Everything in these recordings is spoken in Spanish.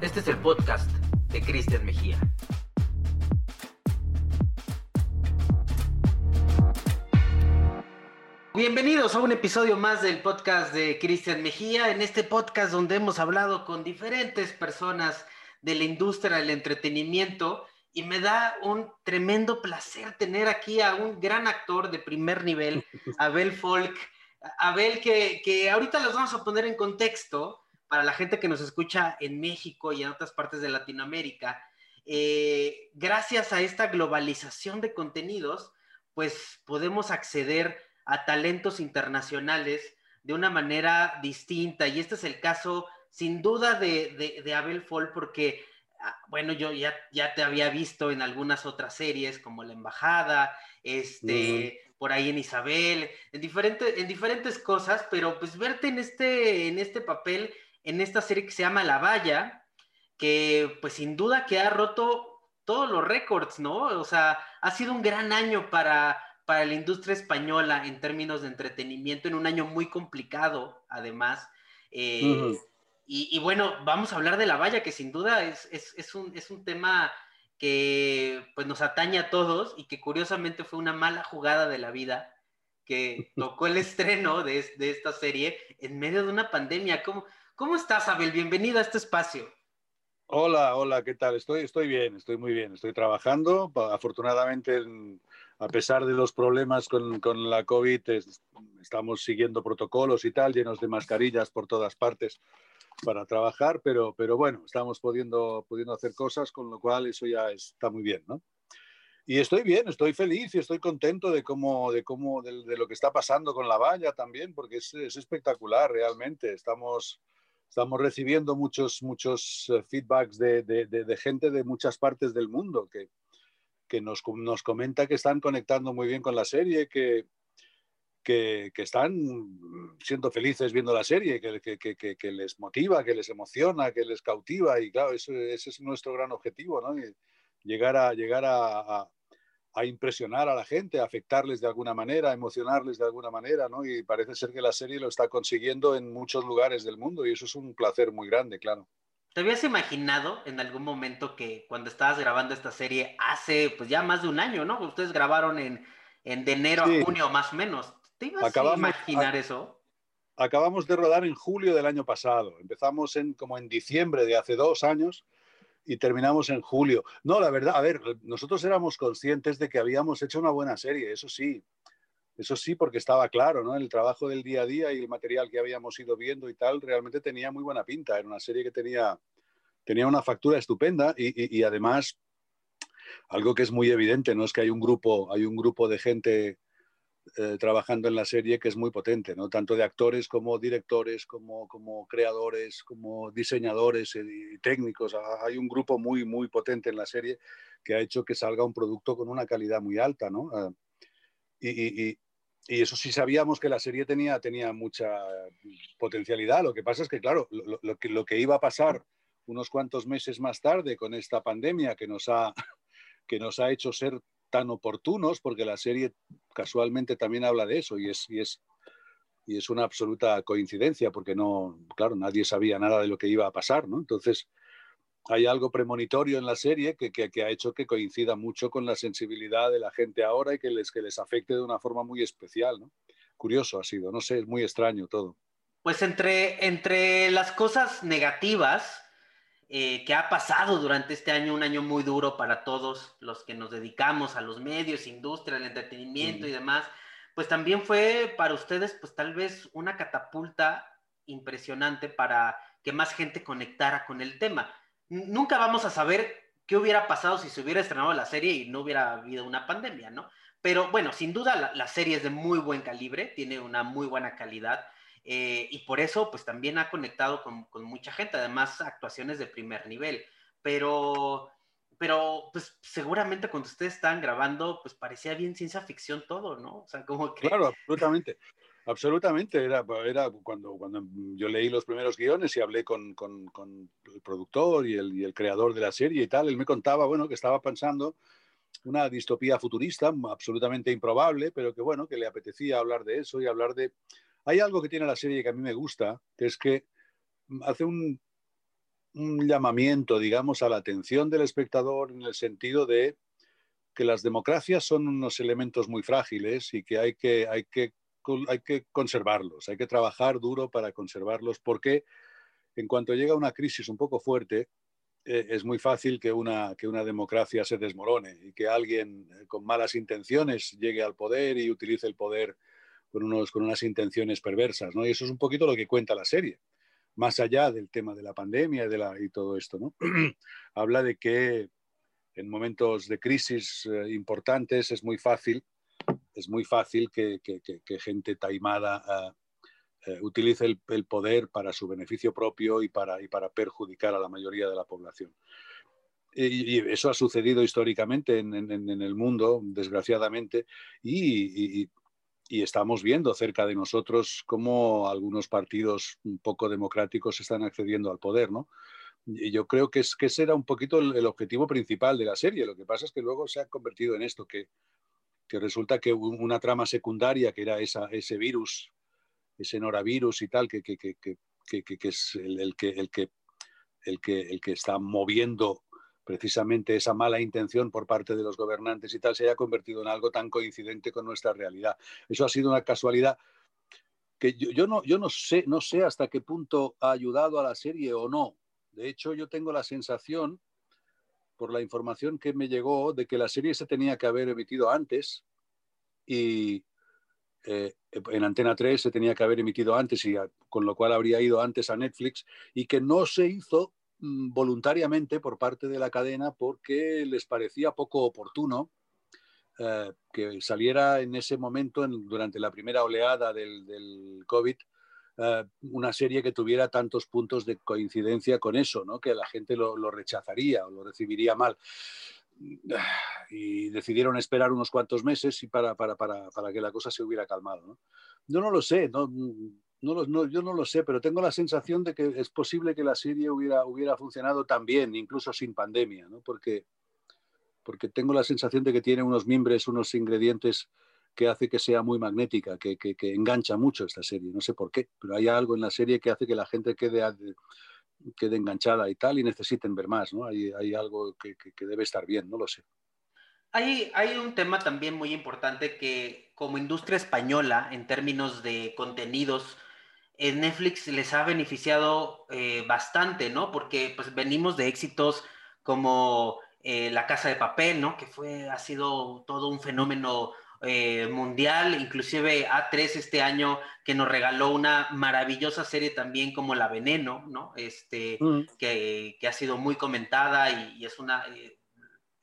Este es el podcast de Cristian Mejía. Bienvenidos a un episodio más del podcast de Cristian Mejía. En este podcast donde hemos hablado con diferentes personas de la industria del entretenimiento y me da un tremendo placer tener aquí a un gran actor de primer nivel, Abel Folk. Abel, que, que ahorita los vamos a poner en contexto para la gente que nos escucha en México y en otras partes de Latinoamérica. Eh, gracias a esta globalización de contenidos, pues podemos acceder a talentos internacionales de una manera distinta. Y este es el caso, sin duda, de, de, Abel Fall, porque, ah, bueno, yo ya, ya te había visto en algunas otras series, como La Embajada, este, por ahí en Isabel, en, diferentes en diferentes cosas, pero pues verte en este, en este papel, en esta serie que se llama La Valla, que pues sin duda que ha roto todos los récords, ¿no? O sea, ha sido un gran año para para la industria española en términos de entretenimiento en un año muy complicado, además. Eh, y, bueno, vamos a hablar de la valla, que sin duda es, es, un, es un tema que pues, nos atañe a todos y que curiosamente fue una mala jugada de la vida que tocó el estreno de, de esta serie en medio de una pandemia. ¿Cómo, ¿Cómo estás, Abel? Bienvenido a este espacio. Hola, hola, ¿qué tal? Estoy, estoy bien, estoy muy bien. Estoy trabajando. Afortunadamente, a pesar de los problemas con, con la COVID, estamos siguiendo protocolos y tal, llenos de mascarillas por todas partes para trabajar, pero, pero bueno, estamos pudiendo, pudiendo hacer cosas, con lo cual eso ya está muy bien, ¿no? Y estoy bien, estoy feliz y estoy contento de cómo, de cómo, de, lo que está pasando con la valla también, porque es, es espectacular realmente. Estamos, estamos recibiendo muchos, muchos eh, feedbacks de, de, de, gente de muchas partes del mundo que, que nos, nos, comenta que están conectando muy bien con la serie, que, que, que están siendo felices viendo la serie, que, que, les motiva, que les emociona, que les cautiva. Y claro, ese, ese es nuestro gran objetivo, ¿no? llegar a, llegar a, a impresionar a la gente, a afectarles de alguna manera, a emocionarles de alguna manera, ¿no? Y parece ser que la serie lo está consiguiendo en muchos lugares del mundo y eso es un placer muy grande, claro. ¿Te habías imaginado en algún momento que cuando estabas grabando esta serie hace pues ya más de un año, ¿no? Ustedes grabaron en, en de enero a junio más o menos. ¿Te ibas a imaginar eso? Acabamos de rodar en julio del año pasado. Empezamos en como en diciembre de hace dos años y terminamos en julio. No, la verdad, a ver, nosotros éramos conscientes de que habíamos hecho una buena serie, eso sí, eso sí, porque estaba claro, ¿no? El trabajo del día a día y el material que habíamos ido viendo y tal, realmente tenía muy buena pinta. Era una serie que tenía, tenía una factura estupenda y, y, y además, algo que es muy evidente, ¿no? Es que hay un grupo, hay un grupo de gente eh, trabajando en la serie que es muy potente, ¿no? tanto de actores como directores, como, como creadores, como diseñadores y técnicos. Hay un grupo muy, muy potente en la serie que ha hecho que salga un producto con una calidad muy alta. ¿no? Ah, y, y, y, eso sí sabíamos que la serie tenía, tenía mucha potencialidad. Lo que pasa es que, claro, lo, lo, que, lo que iba a pasar unos cuantos meses más tarde con esta pandemia que nos ha, que nos ha hecho ser tan oportunos, porque la serie casualmente también habla de eso y es, y es, y es una absoluta coincidencia, porque no, claro, nadie sabía nada de lo que iba a pasar, ¿no? Entonces, hay algo premonitorio en la serie que, que, que, ha hecho que coincida mucho con la sensibilidad de la gente ahora y que les, que les afecte de una forma muy especial, ¿no? Curioso ha sido, no sé, es muy extraño todo. Pues entre, entre las cosas negativas, eh, que ha pasado durante este año, un año muy duro para todos los que nos dedicamos a los medios, industria, el entretenimiento y demás, pues también fue para ustedes, pues tal vez una catapulta impresionante para que más gente conectara con el tema. nunca vamos a saber qué hubiera pasado si se hubiera estrenado la serie y no hubiera habido una pandemia, ¿no? Pero bueno, sin duda la, la serie es de muy buen calibre, tiene una muy buena calidad eh, y por eso, pues también ha conectado con, con, mucha gente, además actuaciones de primer nivel. Pero, pero, pues seguramente cuando ustedes estaban grabando, pues parecía bien ciencia ficción todo, ¿no? O sea, como que... Claro, absolutamente. Absolutamente, era, era cuando, cuando yo leí los primeros guiones y hablé con, con, con el productor y el, y el, creador de la serie y tal, él me contaba, bueno, que estaba pensando una distopía futurista absolutamente improbable, pero que, bueno, que le apetecía hablar de eso y hablar de, hay algo que tiene la serie que a mí me gusta, que es que hace un, llamamiento, digamos, a la atención del espectador en el sentido de que las democracias son unos elementos muy frágiles y que hay que, hay que, hay que conservarlos, hay que trabajar duro para conservarlos porque en cuanto llega una crisis un poco fuerte, eh, es muy fácil que una, que una democracia se desmorone y que alguien eh, con malas intenciones llegue al poder y utilice el poder con, unos, con unas intenciones perversas. ¿no? Y eso es un poquito lo que cuenta la serie más allá del tema de la pandemia y, de la, y todo esto, ¿no? Habla de que en momentos de crisis eh, importantes es muy fácil, es muy fácil que, que, gente taimada ah, eh, utilice el, poder para su beneficio propio y para, y para perjudicar a la mayoría de la población. Y, eso ha sucedido históricamente en, en, el mundo, desgraciadamente, y, y estamos viendo cerca de nosotros cómo algunos partidos un poco democráticos están accediendo al poder, ¿no? Y yo creo que, es, que ese era un poquito el, objetivo principal de la serie. Lo que pasa es que luego se ha convertido en esto, que, que resulta que una trama secundaria, que era esa, ese virus, ese noravirus y tal, que, que, que es el, el, que, el, que, el, que, el que está moviendo precisamente esa mala intención por parte de los gobernantes y tal se haya convertido en algo tan coincidente con nuestra realidad. Eso ha sido una casualidad que yo, no, yo no, sé, no sé hasta qué punto ha ayudado a la serie o no. De hecho, yo tengo la sensación, por la información que me llegó, de que la serie se tenía que haber emitido antes y eh, en Antena 3 se tenía que haber emitido antes y con lo cual habría ido antes a Netflix y que no se hizo voluntariamente por parte de la cadena porque les parecía poco oportuno eh, que saliera en ese momento, durante la primera oleada del, COVID, eh, una serie que tuviera tantos puntos de coincidencia con eso, ¿no? que la gente lo, rechazaría o lo recibiría mal. Y decidieron esperar unos cuantos meses y para que la cosa se hubiera calmado. ¿no? Yo no lo sé, no, no, yo no lo sé, pero tengo la sensación de que es posible que la serie hubiera, hubiera funcionado también, incluso sin pandemia, ¿no? porque, porque tengo la sensación de que tiene unos mimbres, unos ingredientes que hace que sea muy magnética, que, que, engancha mucho esta serie. No sé por qué, pero hay algo en la serie que hace que la gente quede, quede enganchada y tal y necesiten ver más. ¿no? Hay, hay algo que, que debe estar bien, no lo sé. Hay, hay, un tema también muy importante que como industria española, en términos de contenidos, en Netflix les ha beneficiado eh, bastante, ¿no? Porque pues venimos de éxitos como eh, La Casa de Papel, ¿no? Que fue, ha sido todo un fenómeno eh, mundial, inclusive A3 este año que nos regaló una maravillosa serie también como La Veneno, ¿no? Este, mm. que, que, ha sido muy comentada y, es una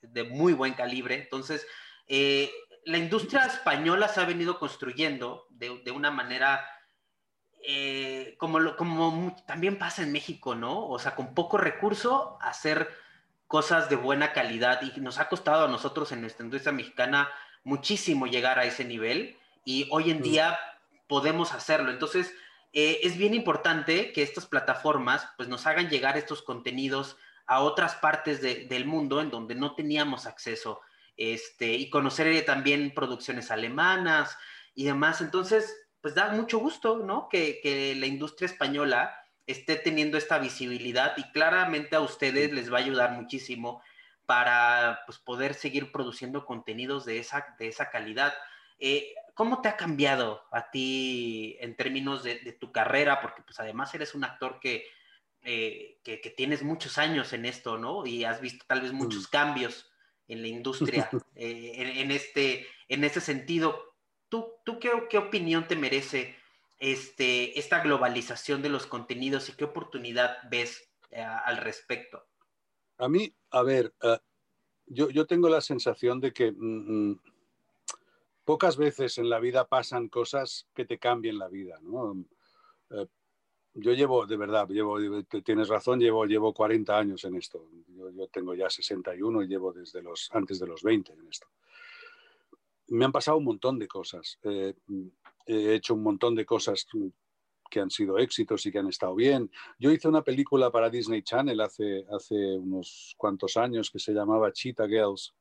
de muy buen calibre. Entonces, la industria española se ha venido construyendo de, de una manera eh, como, lo, como también pasa en México, ¿no? O sea, con poco recurso, hacer cosas de buena calidad y nos ha costado a nosotros en nuestra industria mexicana muchísimo llegar a ese nivel y hoy en día podemos hacerlo. Entonces, eh, es bien importante que estas plataformas pues nos hagan llegar estos contenidos a otras partes del mundo en donde no teníamos acceso este, y conocer también producciones alemanas y demás. Entonces, pues da mucho gusto, ¿no? Que, la industria española esté teniendo esta visibilidad y claramente a ustedes les va a ayudar muchísimo para pues, poder seguir produciendo contenidos de esa, de esa calidad. Eh, ¿Cómo te ha cambiado a ti en términos de, tu carrera? Porque pues además eres un actor que, eh, que, tienes muchos años en esto, ¿no? Y has visto tal vez muchos mm. cambios en la industria eh, en, en, este, en este sentido. ¿Tú, qué, opinión te merece este, esta globalización de los contenidos y qué oportunidad ves eh, al respecto? A mí, a ver, eh, yo, tengo la sensación de que mm, mm, pocas veces en la vida pasan cosas que te cambien la vida, eh, yo llevo, de verdad, llevo, tienes razón, llevo, llevo 40 años en esto. Yo, yo, tengo ya 61 y llevo desde los, antes de los 20 en esto me han pasado un montón de cosas. Eh, he hecho un montón de cosas que han sido éxitos y que han estado bien. Yo hice una película para Disney Channel hace, hace unos cuantos años que se llamaba Cheetah Girls,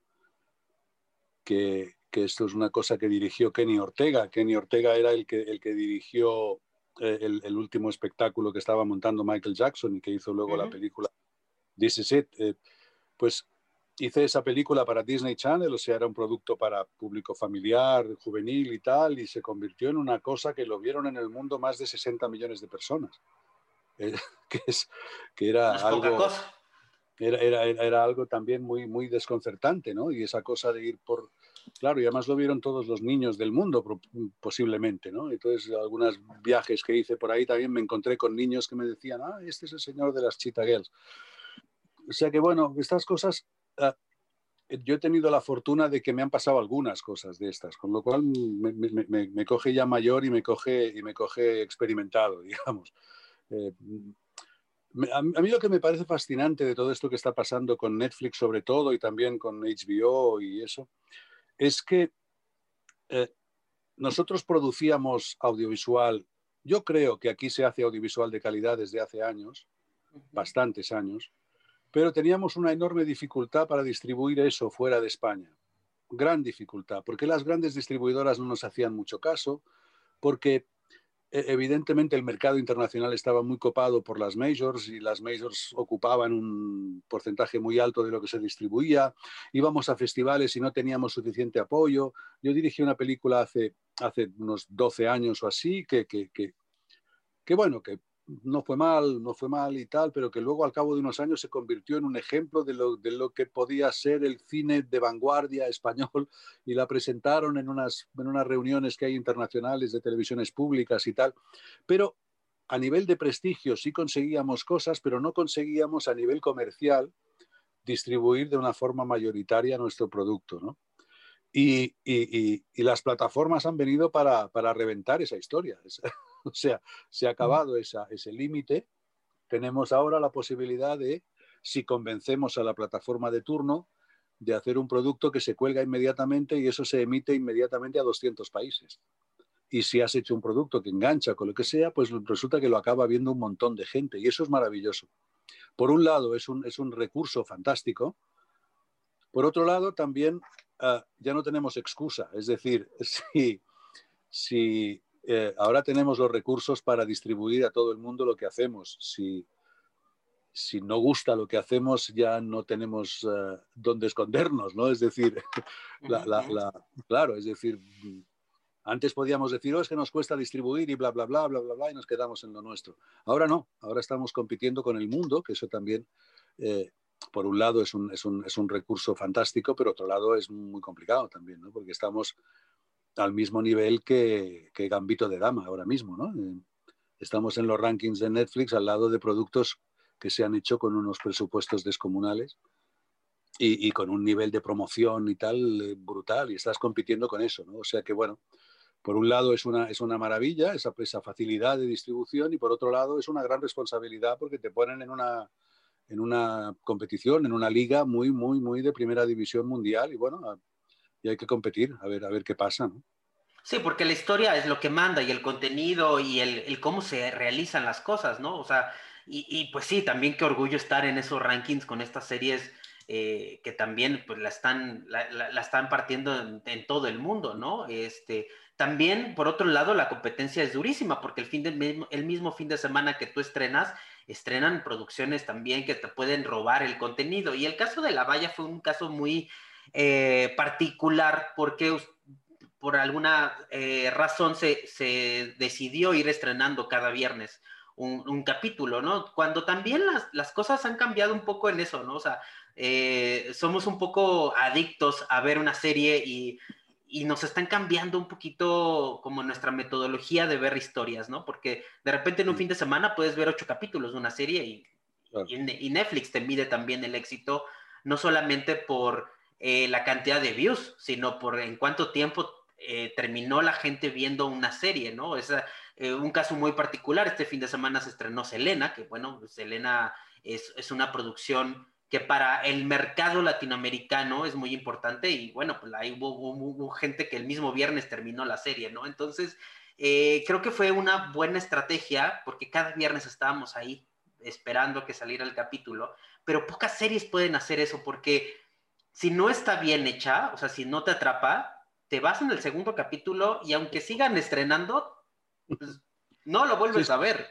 que, que esto es una cosa que dirigió Kenny Ortega. Kenny Ortega era el que, el que dirigió eh, el, último espectáculo que estaba montando Michael Jackson y que hizo luego la película This Is It, eh, pues hice esa película para Disney Channel, o sea, era un producto para público familiar, juvenil y tal, y se convirtió en una cosa que lo vieron en el mundo más de 60 millones de personas. Eh, que, es, que era algo... Era, era, era, algo también muy, muy desconcertante, ¿no? Y esa cosa de ir por... Claro, y además lo vieron todos los niños del mundo, posiblemente, ¿no? Entonces, algunos viajes que hice por ahí también me encontré con niños que me decían, ah, este es el señor de las Cheetah Girls. O sea que, bueno, estas cosas Ah, yo he tenido la fortuna de que me han pasado algunas cosas de estas, con lo cual me, coge ya mayor y me coge, y me coge experimentado, digamos. Eh, a, mí lo que me parece fascinante de todo esto que está pasando con Netflix sobre todo y también con HBO y eso, es que eh, nosotros producíamos audiovisual, yo creo que aquí se hace audiovisual de calidad desde hace años, bastantes años, pero teníamos una enorme dificultad para distribuir eso fuera de España. Gran dificultad, porque las grandes distribuidoras no nos hacían mucho caso, porque e, evidentemente el mercado internacional estaba muy copado por las majors y las majors ocupaban un porcentaje muy alto de lo que se distribuía. Íbamos a festivales y no teníamos suficiente apoyo. Yo dirigí una película hace, unos 12 años o así que, que, que bueno, que no fue mal, no fue mal y tal, pero que luego al cabo de unos años se convirtió en un ejemplo de lo, de lo que podía ser el cine de vanguardia español y la presentaron en unas, en unas reuniones que hay internacionales de televisiones públicas y tal. Pero a nivel de prestigio sí conseguíamos cosas, pero no conseguíamos a nivel comercial distribuir de una forma mayoritaria nuestro producto, ¿no? Y, y, y, las plataformas han venido para, para reventar esa historia. O sea, se ha acabado ese límite. Tenemos ahora la posibilidad de, si convencemos a la plataforma de turno, de hacer un producto que se cuelga inmediatamente y eso se emite inmediatamente a 200 países. Y si has hecho un producto que engancha con lo que sea, pues resulta que lo acaba viendo un montón de gente y eso es maravilloso. Por un lado, es un, es un recurso fantástico. Por otro lado, también ah, ya no tenemos excusa. Es decir, si, si eh, ahora tenemos los recursos para distribuir a todo el mundo lo que hacemos. Si, si no gusta lo que hacemos, ya no tenemos uh, dónde escondernos, ¿no? Es decir, claro, es decir, antes podíamos decir, oh, es que nos cuesta distribuir y bla, bla, bla, bla, bla, bla, y nos quedamos en lo nuestro. Ahora no, ahora estamos compitiendo con el mundo, que eso también, eh, por un lado, es un, es, un, es un, recurso fantástico, pero otro lado es muy complicado también, ¿no? Porque estamos al mismo nivel que, Gambito de Dama ahora mismo, ¿no? Eh, estamos en los rankings de Netflix al lado de productos que se han hecho con unos presupuestos descomunales y, con un nivel de promoción y tal eh, brutal y estás compitiendo con eso, ¿no? O sea que, bueno, por un lado es una, es una maravilla esa, esa facilidad de distribución y por otro lado es una gran responsabilidad porque te ponen en una, en una competición, en una liga muy, muy, muy de primera división mundial y bueno, y hay que competir, a ver, a ver qué pasa, ¿no? Sí, porque la historia es lo que manda y el contenido y el, cómo se realizan las cosas, ¿no? O sea, y, pues sí, también qué orgullo estar en esos rankings con estas series eh, que también pues la están, la, están partiendo en, todo el mundo, ¿no? Este, también, por otro lado, la competencia es durísima porque el, fin mismo, el mismo fin de semana que tú estrenas, estrenan producciones también que te pueden robar el contenido. Y el caso de La Valla fue un caso muy eh, particular porque por alguna eh, razón se, decidió ir estrenando cada viernes un, capítulo, ¿no? Cuando también las, cosas han cambiado un poco en eso, ¿no? O sea, eh, somos un poco adictos a ver una serie y, nos están cambiando un poquito como nuestra metodología de ver historias, ¿no? Porque de repente en un fin de semana puedes ver ocho capítulos de una serie y, y Netflix te mide también el éxito, no solamente por eh, la cantidad de views, sino por en cuánto tiempo eh, terminó la gente viendo una serie, ¿no? Es eh, un caso muy particular. Este fin de semana se estrenó Selena, que bueno, Selena es, es una producción que para el mercado latinoamericano es muy importante y bueno, pues ahí hubo, gente que el mismo viernes terminó la serie, ¿no? Entonces, creo que fue una buena estrategia porque cada viernes estábamos ahí esperando que saliera el capítulo, pero pocas series pueden hacer eso porque si no está bien hecha, o sea, si no te atrapa, te vas en el segundo capítulo y aunque sigan estrenando, pues, no lo vuelves a ver.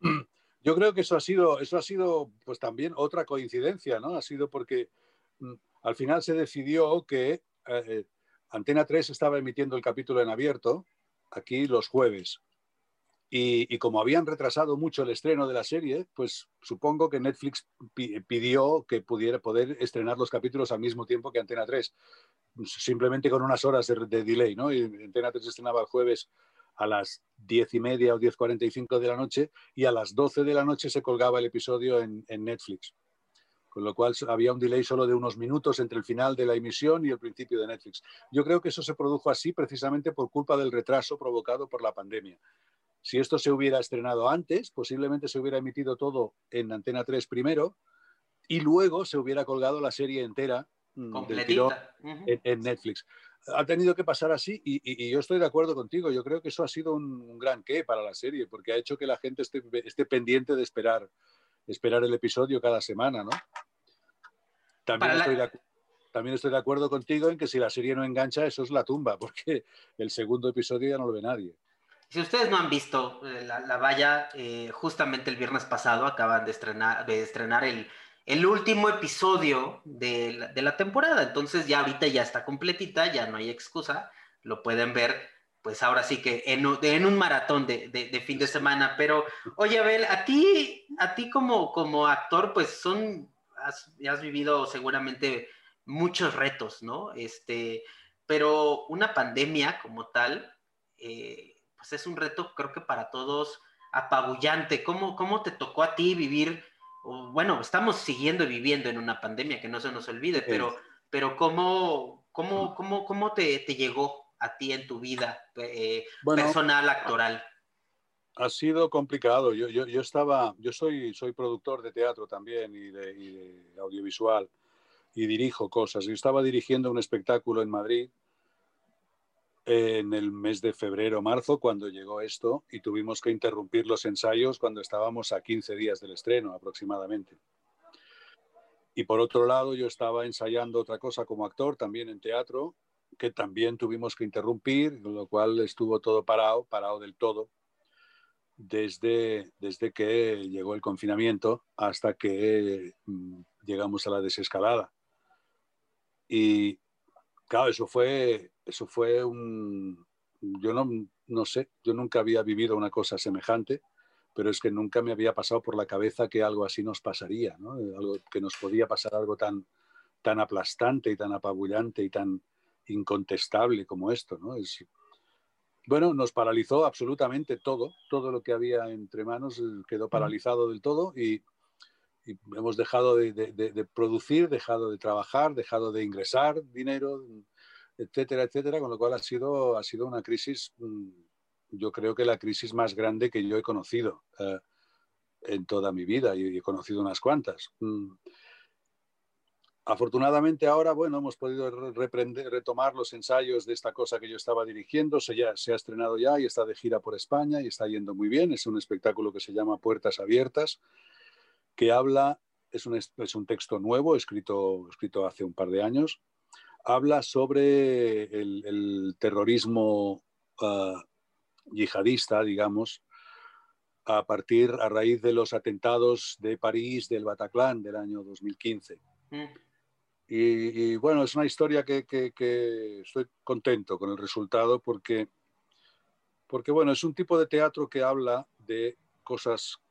Yo creo que eso ha sido, eso ha sido, pues también otra coincidencia, ¿no? Ha sido porque mm, al final se decidió que eh, eh, Antena 3 estaba emitiendo el capítulo en abierto aquí los jueves. Y, como habían retrasado mucho el estreno de la serie, pues supongo que Netflix pidió que pudiera poder estrenar los capítulos al mismo tiempo que Antena 3, simplemente con unas horas de, de delay, ¿no? Y Antena 3 estrenaba el jueves a las diez y media o 10.45 de la noche y a las 12 de la noche se colgaba el episodio en, Netflix. Con lo cual había un delay solo de unos minutos entre el final de la emisión y el principio de Netflix. Yo creo que eso se produjo así precisamente por culpa del retraso provocado por la pandemia. Si esto se hubiera estrenado antes, posiblemente se hubiera emitido todo en Antena 3 primero y luego se hubiera colgado la serie entera mm, del en, Netflix ha tenido que pasar así y, yo estoy de acuerdo contigo. Yo creo que eso ha sido un, gran qué para la serie, porque ha hecho que la gente esté, pendiente de esperar, esperar el episodio cada semana, ¿no? También estoy, de, también estoy, de, acuerdo contigo en que si la serie no engancha, eso es la tumba, porque el segundo episodio ya no lo ve nadie. Si ustedes no han visto eh, la, valla, eh, justamente el viernes pasado acaban de estrenar, de estrenar el, el último episodio de la, temporada. Entonces ya ahorita ya está completita, ya no hay excusa, lo pueden ver pues ahora sí que en, un maratón de, fin de semana. Pero, oye, Abel, a ti, a ti como, como actor, pues son, has, has vivido seguramente muchos retos, ¿no? Este, pero una pandemia como tal, eh, pues es un reto, creo que para todos, apabullante. ¿Cómo, cómo te tocó a ti vivir bueno, estamos siguiendo y viviendo en una pandemia, que no se nos olvide, pero, pero ¿cómo, cómo, cómo, cómo te, llegó a ti en tu vida eh, personal, actoral? Ha sido complicado. Yo, yo, yo, estaba, yo soy, soy productor de teatro también y de, y de audiovisual y dirijo cosas. Yo estaba dirigiendo un espectáculo en Madrid en el mes de febrero marzo cuando llegó esto y tuvimos que interrumpir los ensayos cuando estábamos a 15 días del estreno aproximadamente. Y por otro lado, yo estaba ensayando otra cosa como actor, también en teatro, que también tuvimos que interrumpir, con lo cual estuvo todo parado, parado del todo, desde, desde que llegó el confinamiento hasta que mm, llegamos a la desescalada. Y claro, eso fue eso fue un... Yo no, no sé, yo nunca había vivido una cosa semejante, pero es que nunca me había pasado por la cabeza que algo así nos pasaría, ¿no? Algo, que nos podía pasar algo tan, tan aplastante y tan apabullante y tan incontestable como esto, ¿no? Es, bueno, nos paralizó absolutamente todo, todo lo que había entre manos eh, quedó paralizado del todo y, hemos dejado de, de, producir, dejado de trabajar, dejado de ingresar dinero, etcétera, etcétera, con lo cual ha sido, ha sido una crisis, mm, yo creo que la crisis más grande que yo he conocido eh, en toda mi vida y he conocido unas cuantas. Mm. Afortunadamente ahora, bueno, hemos podido retomar los ensayos de esta cosa que yo estaba dirigiendo, se, ya, se ha estrenado ya y está de gira por España y está yendo muy bien. Es un espectáculo que se llama Puertas Abiertas, que habla, es un, es un texto nuevo, escrito, escrito hace un par de años, habla sobre el, terrorismo ah, yihadista, digamos, a partir, a raíz de los atentados de París, del Bataclan del año 2015. Mm. Y, bueno, es una historia que, estoy contento con el resultado porque, porque, bueno, es un tipo de teatro que habla de cosas que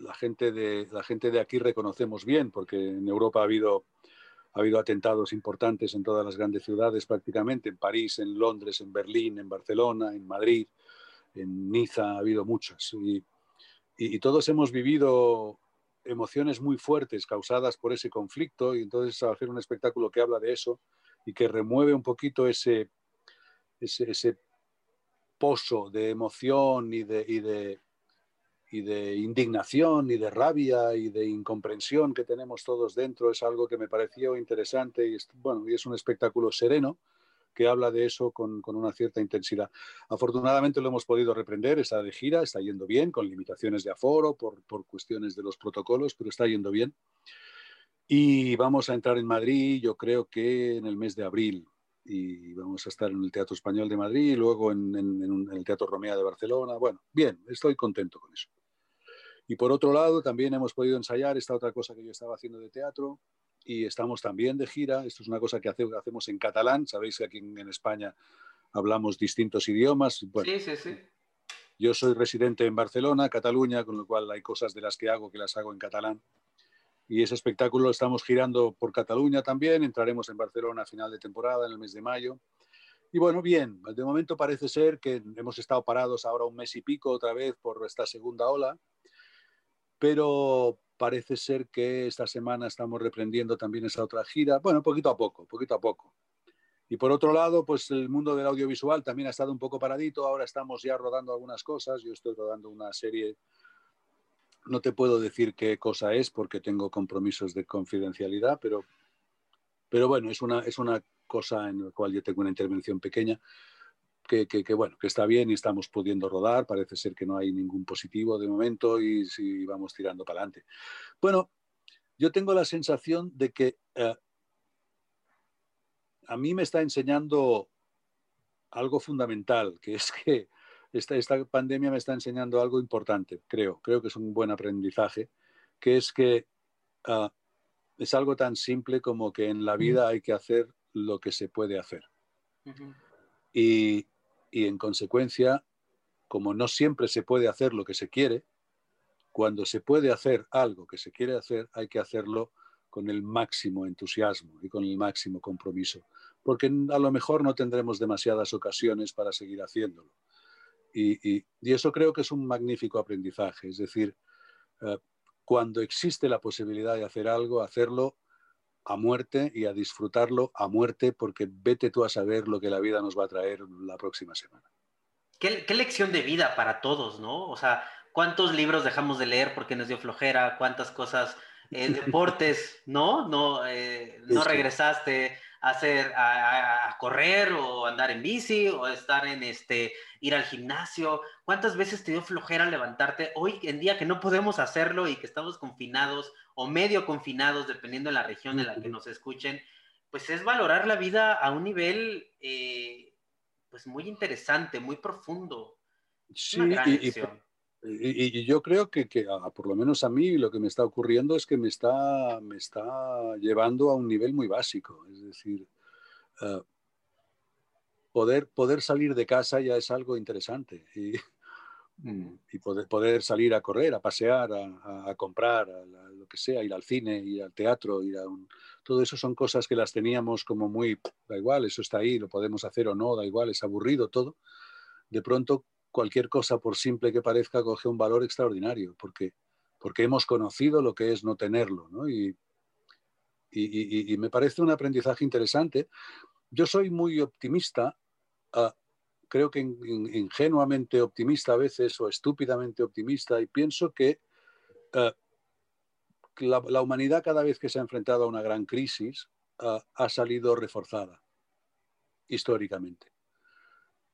la gente de, la gente de aquí reconocemos bien, porque en Europa ha habido ha habido atentados importantes en todas las grandes ciudades prácticamente, en París, en Londres, en Berlín, en Barcelona, en Madrid, en Niza, ha habido muchos. Y, todos hemos vivido emociones muy fuertes causadas por ese conflicto y entonces hacer un espectáculo que habla de eso y que remueve un poquito ese, ese, pozo de emoción y de indignación y de rabia y de incomprensión que tenemos todos dentro es algo que me pareció interesante y es, bueno, y es un espectáculo sereno que habla de eso con, con, una cierta intensidad. Afortunadamente lo hemos podido reprender, está de gira, está yendo bien, con limitaciones de aforo por, por cuestiones de los protocolos, pero está yendo bien. Y vamos a entrar en Madrid, yo creo que en el mes de abril. y vamos a estar en el Teatro Español de Madrid y luego en, el Teatro Romea de Barcelona. Bueno, bien, estoy contento con eso. Y por otro lado, también hemos podido ensayar esta otra cosa que yo estaba haciendo de teatro y estamos también de gira. Esto es una cosa que hacemos en catalán. Sabéis que aquí en, España hablamos distintos idiomas. sí, sí, sí. Yo soy residente en Barcelona, Cataluña, con lo cual hay cosas de las que hago que las hago en catalán y ese espectáculo lo estamos girando por Cataluña también, entraremos en Barcelona a final de temporada, en el mes de mayo. Y bueno, bien, de momento parece ser que hemos estado parados ahora un mes y pico otra vez por esta segunda ola, pero parece ser que esta semana estamos reprendiendo también esa otra gira, bueno, poquito a poco, poquito a poco. Y por otro lado, pues el mundo del audiovisual también ha estado un poco paradito, ahora estamos ya rodando algunas cosas, yo estoy rodando una serie. No te puedo decir qué cosa es porque tengo compromisos de confidencialidad, pero, pero bueno, es una, es una cosa en la cual yo tengo una intervención pequeña que, que, bueno, que está bien y estamos pudiendo rodar. Parece ser que no hay ningún positivo de momento y, si vamos tirando para adelante. Bueno, yo tengo la sensación de que eh, a mí me está enseñando algo fundamental, que es que esta, esta pandemia me está enseñando algo importante, creo, creo que es un buen aprendizaje, que es que ah, es algo tan simple como que en la vida hay que hacer lo que se puede hacer. y, y en consecuencia, como no siempre se puede hacer lo que se quiere, cuando se puede hacer algo que se quiere hacer, hay que hacerlo con el máximo entusiasmo y con el máximo compromiso, porque a lo mejor no tendremos demasiadas ocasiones para seguir haciéndolo. Y, eso creo que es un magnífico aprendizaje. Es decir, eh, cuando existe la posibilidad de hacer algo, hacerlo a muerte y a disfrutarlo a muerte, porque vete tú a saber lo que la vida nos va a traer la próxima semana. Qué, lección de vida para todos, ¿no? O sea, ¿cuántos libros dejamos de leer porque nos dio flojera? ¿Cuántas cosas, eh, deportes, ¿no? No, eh, no regresaste hacer, a, correr o andar en bici o estar en este, ir al gimnasio. ¿Cuántas veces te dio flojera levantarte hoy en día que no podemos hacerlo y que estamos confinados o medio confinados, dependiendo de la región en la que nos escuchen? Pues es valorar la vida a un nivel, eh, pues muy interesante, muy profundo. Sí, y, yo creo que, que por lo menos a mí lo que me está ocurriendo es que me está, me está llevando a un nivel muy básico. Es decir, eh, poder, poder salir de casa ya es algo interesante. Y, y poder, poder salir a correr, a pasear, a, comprar, lo que sea, ir al cine, ir al teatro, ir a un... Todo eso son cosas que las teníamos como muy, da igual, eso está ahí, lo podemos hacer o no, da igual, es aburrido todo. De pronto cualquier cosa, por simple que parezca, coge un valor extraordinario, porque, porque hemos conocido lo que es no tenerlo. Y, y, me parece un aprendizaje interesante. Yo soy muy optimista, ah, creo que ingenuamente optimista a veces o estúpidamente optimista, y pienso que ah, la, la, humanidad cada vez que se ha enfrentado a una gran crisis ah, ha salido reforzada históricamente.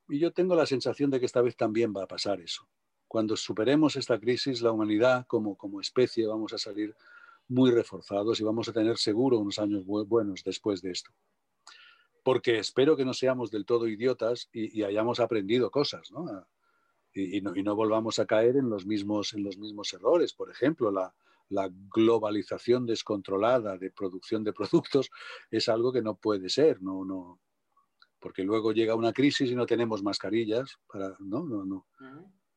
Y yo tengo la sensación de que esta vez también va a pasar eso. Cuando superemos esta crisis, la humanidad como, especie vamos a salir muy reforzados y vamos a tener seguro unos años buenos después de esto. Porque espero que no seamos del todo idiotas y, hayamos aprendido cosas. Y, ¿no? y, no, volvamos a caer en los mismos, errores. Por ejemplo, la, globalización descontrolada de producción de productos es algo que no puede ser. No, porque luego llega una crisis y no tenemos mascarillas, para, ¿no? No, no.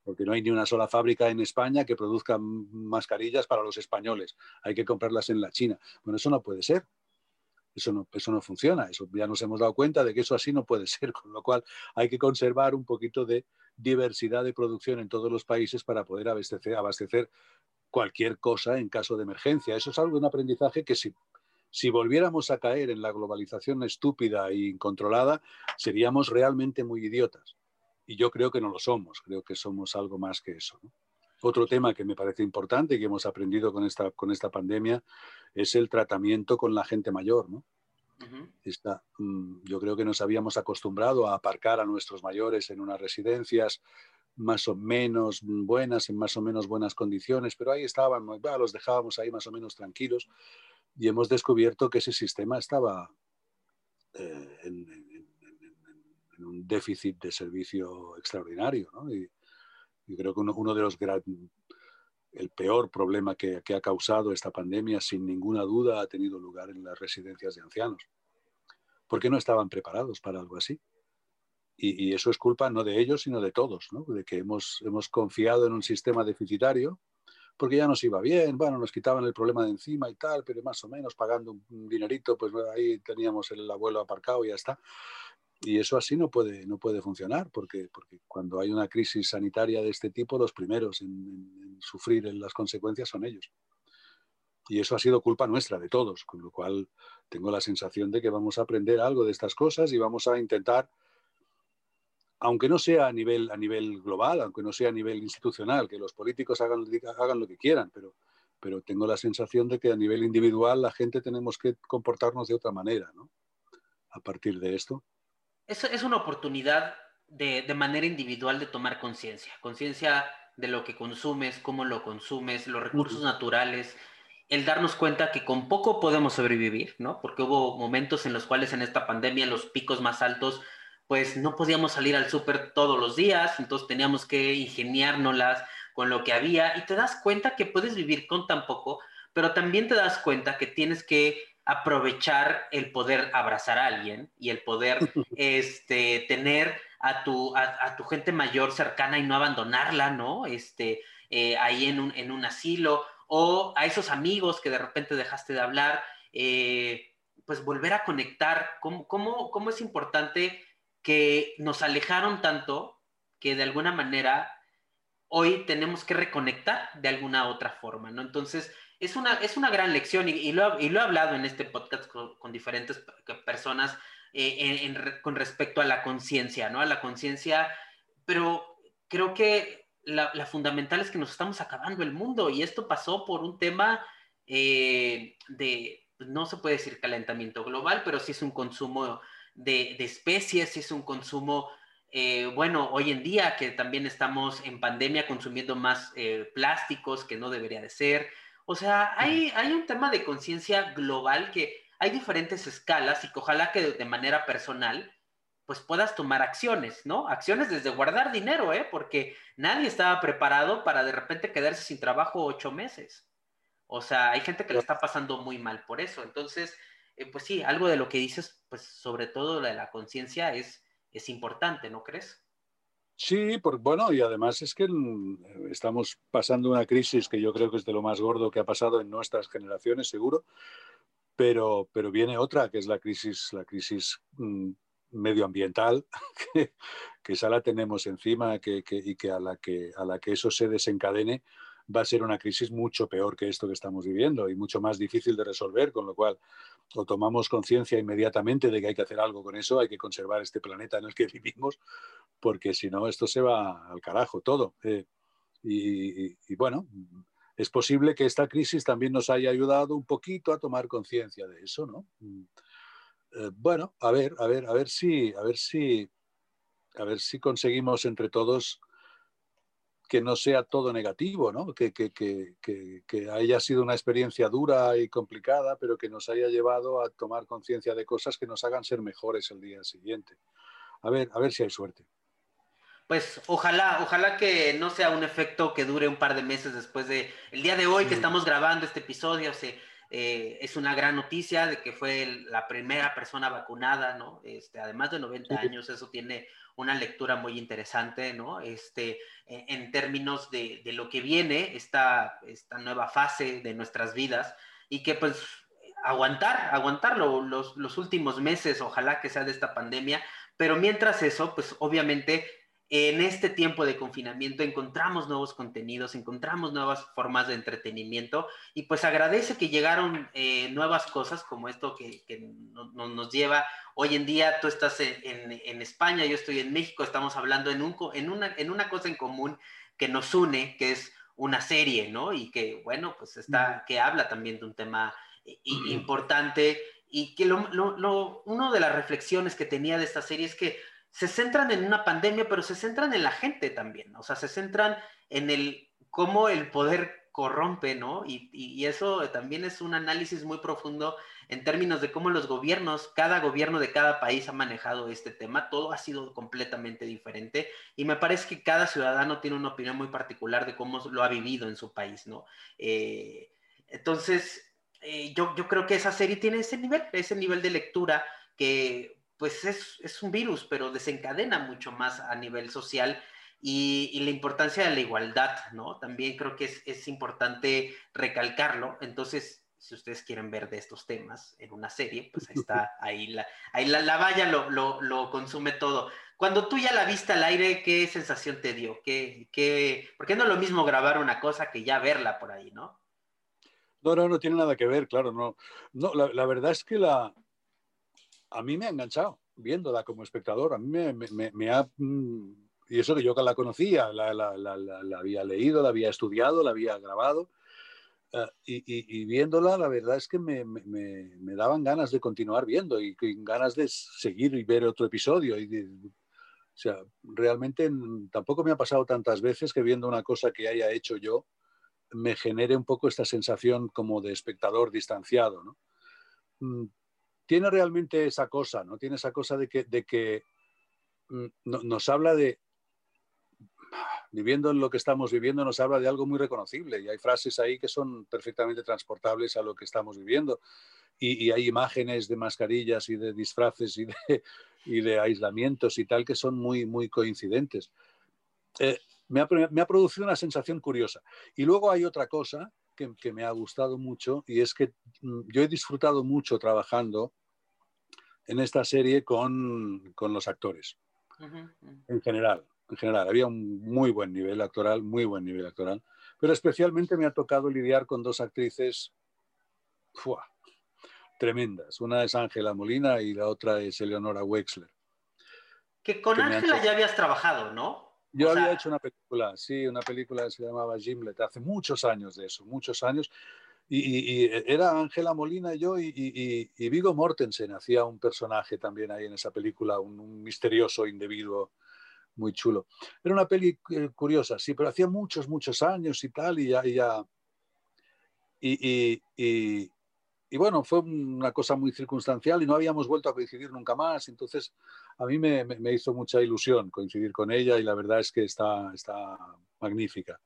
Porque no hay ni una sola fábrica en España que produzca mascarillas para los españoles. Hay que comprarlas en la China. Bueno, eso no puede ser. Eso no, eso no funciona. Eso, ya nos hemos dado cuenta de que eso así no puede ser, con lo cual hay que conservar un poquito de diversidad de producción en todos los países para poder abastecer, abastecer cualquier cosa en caso de emergencia. Eso es algo, un aprendizaje que si si volviéramos a caer en la globalización estúpida e incontrolada, seríamos realmente muy idiotas. Y yo creo que no lo somos, creo que somos algo más que eso. Otro tema que me parece importante y que hemos aprendido con esta, con esta pandemia es el tratamiento con la gente mayor. Mm, yo creo que nos habíamos acostumbrado a aparcar a nuestros mayores en unas residencias más o menos buenas, en más o menos buenas condiciones, pero ahí estaban, los dejábamos ahí más o menos tranquilos y hemos descubierto que ese sistema estaba eh, en, un déficit de servicio extraordinario. Y, creo que uno, de los el peor problema que, ha causado esta pandemia, sin ninguna duda, ha tenido lugar en las residencias de ancianos, porque no estaban preparados para algo así. Y, eso es culpa no de ellos, sino de todos, de que hemos, hemos confiado en un sistema deficitario porque ya nos iba bien, bueno, nos quitaban el problema de encima y tal, pero más o menos pagando un dinerito, pues ahí teníamos el abuelo aparcado y ya está. Y eso así no puede, no puede funcionar, porque, porque cuando hay una crisis sanitaria de este tipo, los primeros en, sufrir las consecuencias son ellos. Y eso ha sido culpa nuestra, de todos, con lo cual tengo la sensación de que vamos a aprender algo de estas cosas y vamos a intentar aunque no sea a nivel, a nivel global, aunque no sea a nivel institucional, que los políticos hagan, hagan lo que quieran, pero, pero tengo la sensación de que a nivel individual la gente tenemos que comportarnos de otra manera, ¿no? A partir de esto. Es, es una oportunidad de, de manera individual de tomar conciencia, conciencia de lo que consumes, cómo lo consumes, los recursos naturales, el darnos cuenta que con poco podemos sobrevivir, ¿no? Porque hubo momentos en los cuales en esta pandemia los picos más altos pues no podíamos salir al súper todos los días, entonces teníamos que ingeniárnoslas con lo que había y te das cuenta que puedes vivir con tan poco, pero también te das cuenta que tienes que aprovechar el poder abrazar a alguien y el poder este, tener a tu, a, tu gente mayor cercana y no abandonarla, ¿no? Este, eh, ahí en un, en un, asilo, o a esos amigos que de repente dejaste de hablar, eh, pues volver a conectar, ¿cómo, cómo, cómo es importante que nos alejaron tanto que de alguna manera hoy tenemos que reconectar de alguna otra forma, ¿no? Entonces, es una, es una gran lección y, lo, he hablado en este podcast con, diferentes personas eh, con respecto a la conciencia, ¿no? A la conciencia, pero creo que la, fundamental es que nos estamos acabando el mundo y esto pasó por un tema eh, de, no se puede decir calentamiento global, pero sí es un consumo de, especies, es un consumo, eh, bueno, hoy en día que también estamos en pandemia consumiendo más eh, plásticos que no debería de ser. O sea, hay, hay un tema de conciencia global que hay diferentes escalas y que ojalá que de manera personal pues puedas tomar acciones, ¿no? Acciones desde guardar dinero, ¿eh? Porque nadie estaba preparado para de repente quedarse sin trabajo ocho meses. O sea, hay gente que lo está pasando muy mal por eso. Entonces, eh, pues sí, algo de lo que dices, pues sobre todo la de la conciencia es, es importante, ¿no crees? Sí, por, bueno, y además es que estamos pasando una crisis que yo creo que es de lo más gordo que ha pasado en nuestras generaciones, seguro, pero, pero viene otra, que es la crisis, la crisis mm, medioambiental, que, que, esa la tenemos encima que, y que a, la que a la que eso se desencadene, va a ser una crisis mucho peor que esto que estamos viviendo y mucho más difícil de resolver, con lo cual o tomamos conciencia inmediatamente de que hay que hacer algo con eso, hay que conservar este planeta en el que vivimos, porque si no, esto se va al carajo todo. Eh, y, bueno, es posible que esta crisis también nos haya ayudado un poquito a tomar conciencia de eso, ¿no? Eh, bueno, a ver, a ver, a ver si, a ver si, a ver si conseguimos entre todos que no sea todo negativo, ¿no? que, que, que, que, haya sido una experiencia dura y complicada, pero que nos haya llevado a tomar conciencia de cosas que nos hagan ser mejores el día siguiente. A ver, a ver si hay suerte. Pues ojalá, ojalá que no sea un efecto que dure un par de meses después de el día de hoy que estamos grabando este episodio. Se, eh, es una gran noticia de que fue la primera persona vacunada, ¿no? Este, además de 90 años, eso tiene una lectura muy interesante, ¿no? Este, en, términos de, de, lo que viene, esta, esta nueva fase de nuestras vidas y que pues aguantar, aguantarlo los, los últimos meses, ojalá que sea de esta pandemia, pero mientras eso, pues obviamente en este tiempo de confinamiento encontramos nuevos contenidos, encontramos nuevas formas de entretenimiento y pues agradece que llegaron eh, nuevas cosas como esto que, nos lleva. Hoy en día tú estás en, España, yo estoy en México, estamos hablando en, un, en, una, en una cosa en común que nos une, que es una serie, ¿no? Y que, bueno, pues está, que habla también de un tema importante y que lo, lo, una de las reflexiones que tenía de esta serie es que se centran en una pandemia, pero se centran en la gente también, o sea, se centran en el cómo el poder corrompe, ¿no? Y, eso también es un análisis muy profundo en términos de cómo los gobiernos, cada gobierno de cada país ha manejado este tema, todo ha sido completamente diferente y me parece que cada ciudadano tiene una opinión muy particular de cómo lo ha vivido en su país, ¿no? Eh, entonces, eh, yo, yo creo que esa serie tiene ese nivel, ese nivel de lectura que pues es, es un virus, pero desencadena mucho más a nivel social y, la importancia de la igualdad, ¿no? También creo que es, es, importante recalcarlo. Entonces, si ustedes quieren ver de estos temas en una serie, pues ahí está, ahí la, ahí la, la valla lo, lo, lo, consume todo. Cuando tú ya la viste al aire, ¿qué sensación te dio? ¿Qué, qué, ¿Por qué no es lo mismo grabar una cosa que ya verla por ahí, no? No, no, no tiene nada que ver, claro, no. No, la, la verdad es que la, a mí me ha enganchado viéndola como espectador. A mí me, ha mm, y eso que yo la conocía, la, había leído, la había estudiado, la había grabado. Uh, y, viéndola, la verdad es que me, daban ganas de continuar viendo y, ganas de seguir y ver otro episodio. Y o sea, realmente tampoco me ha pasado tantas veces que viendo una cosa que haya hecho yo me genere un poco esta sensación como de espectador distanciado. ¿no? Tiene realmente esa cosa, ¿no? Tiene esa cosa de que, mm, no, nos habla de, viviendo en lo que estamos viviendo nos habla de algo muy reconocible y hay frases ahí que son perfectamente transportables a lo que estamos viviendo. Y, hay imágenes de mascarillas y de disfraces y de, aislamientos y tal que son muy, muy coincidentes. Eh, me, ha, producido una sensación curiosa. Y luego hay otra cosa que, que me ha gustado mucho y es que mm, yo he disfrutado mucho trabajando en esta serie con, con los actores, uh -huh. en general en general. Había un muy buen nivel actoral, muy buen nivel actoral, pero especialmente me ha tocado lidiar con dos actrices ¡fua! tremendas. Una es Ángela Molina y la otra es Eleonora Wexler. Que con Ángela ya habías trabajado, ¿no? Yo o había sea... hecho una película, sí, una película que se llamaba Gimlet, hace muchos años de eso, muchos años. Y, y era Ángela Molina y yo y, y, Vigo Mortensen hacía un personaje también ahí en esa película, un, misterioso individuo muy chulo. Era una peli eh, curiosa, sí, pero hacía muchos, muchos años y tal, y ya... Y, bueno, fue una cosa muy circunstancial y no habíamos vuelto a coincidir nunca más, entonces a mí me, me hizo mucha ilusión coincidir con ella y la verdad es que está, está magnífica.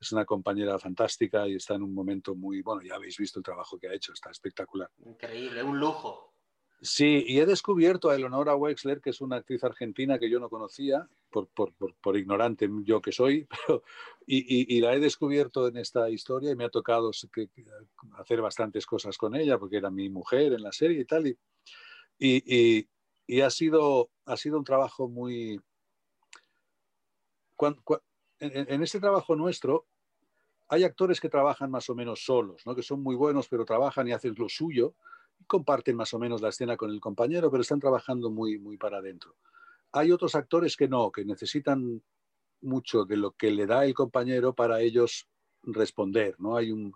Es una compañera fantástica y está en un momento muy, bueno, ya habéis visto el trabajo que ha hecho, está espectacular. Increíble, un lujo. Sí, y he descubierto a Eleonora Wexler, que es una actriz argentina que yo no conocía, por, por, por, por ignorante yo que soy, pero, y, y, y, la he descubierto en esta historia y me ha tocado que, que hacer bastantes cosas con ella, porque era mi mujer en la serie y tal, y, y, y ha, sido, ha sido un trabajo muy... Cuando, cuando, en, este trabajo nuestro hay actores que trabajan más o menos solos, ¿no? que son muy buenos, pero trabajan y hacen lo suyo, comparten más o menos la escena con el compañero, pero están trabajando muy, muy para adentro. Hay otros actores que no, que necesitan mucho de lo que le da el compañero para ellos responder, ¿no? Hay, un,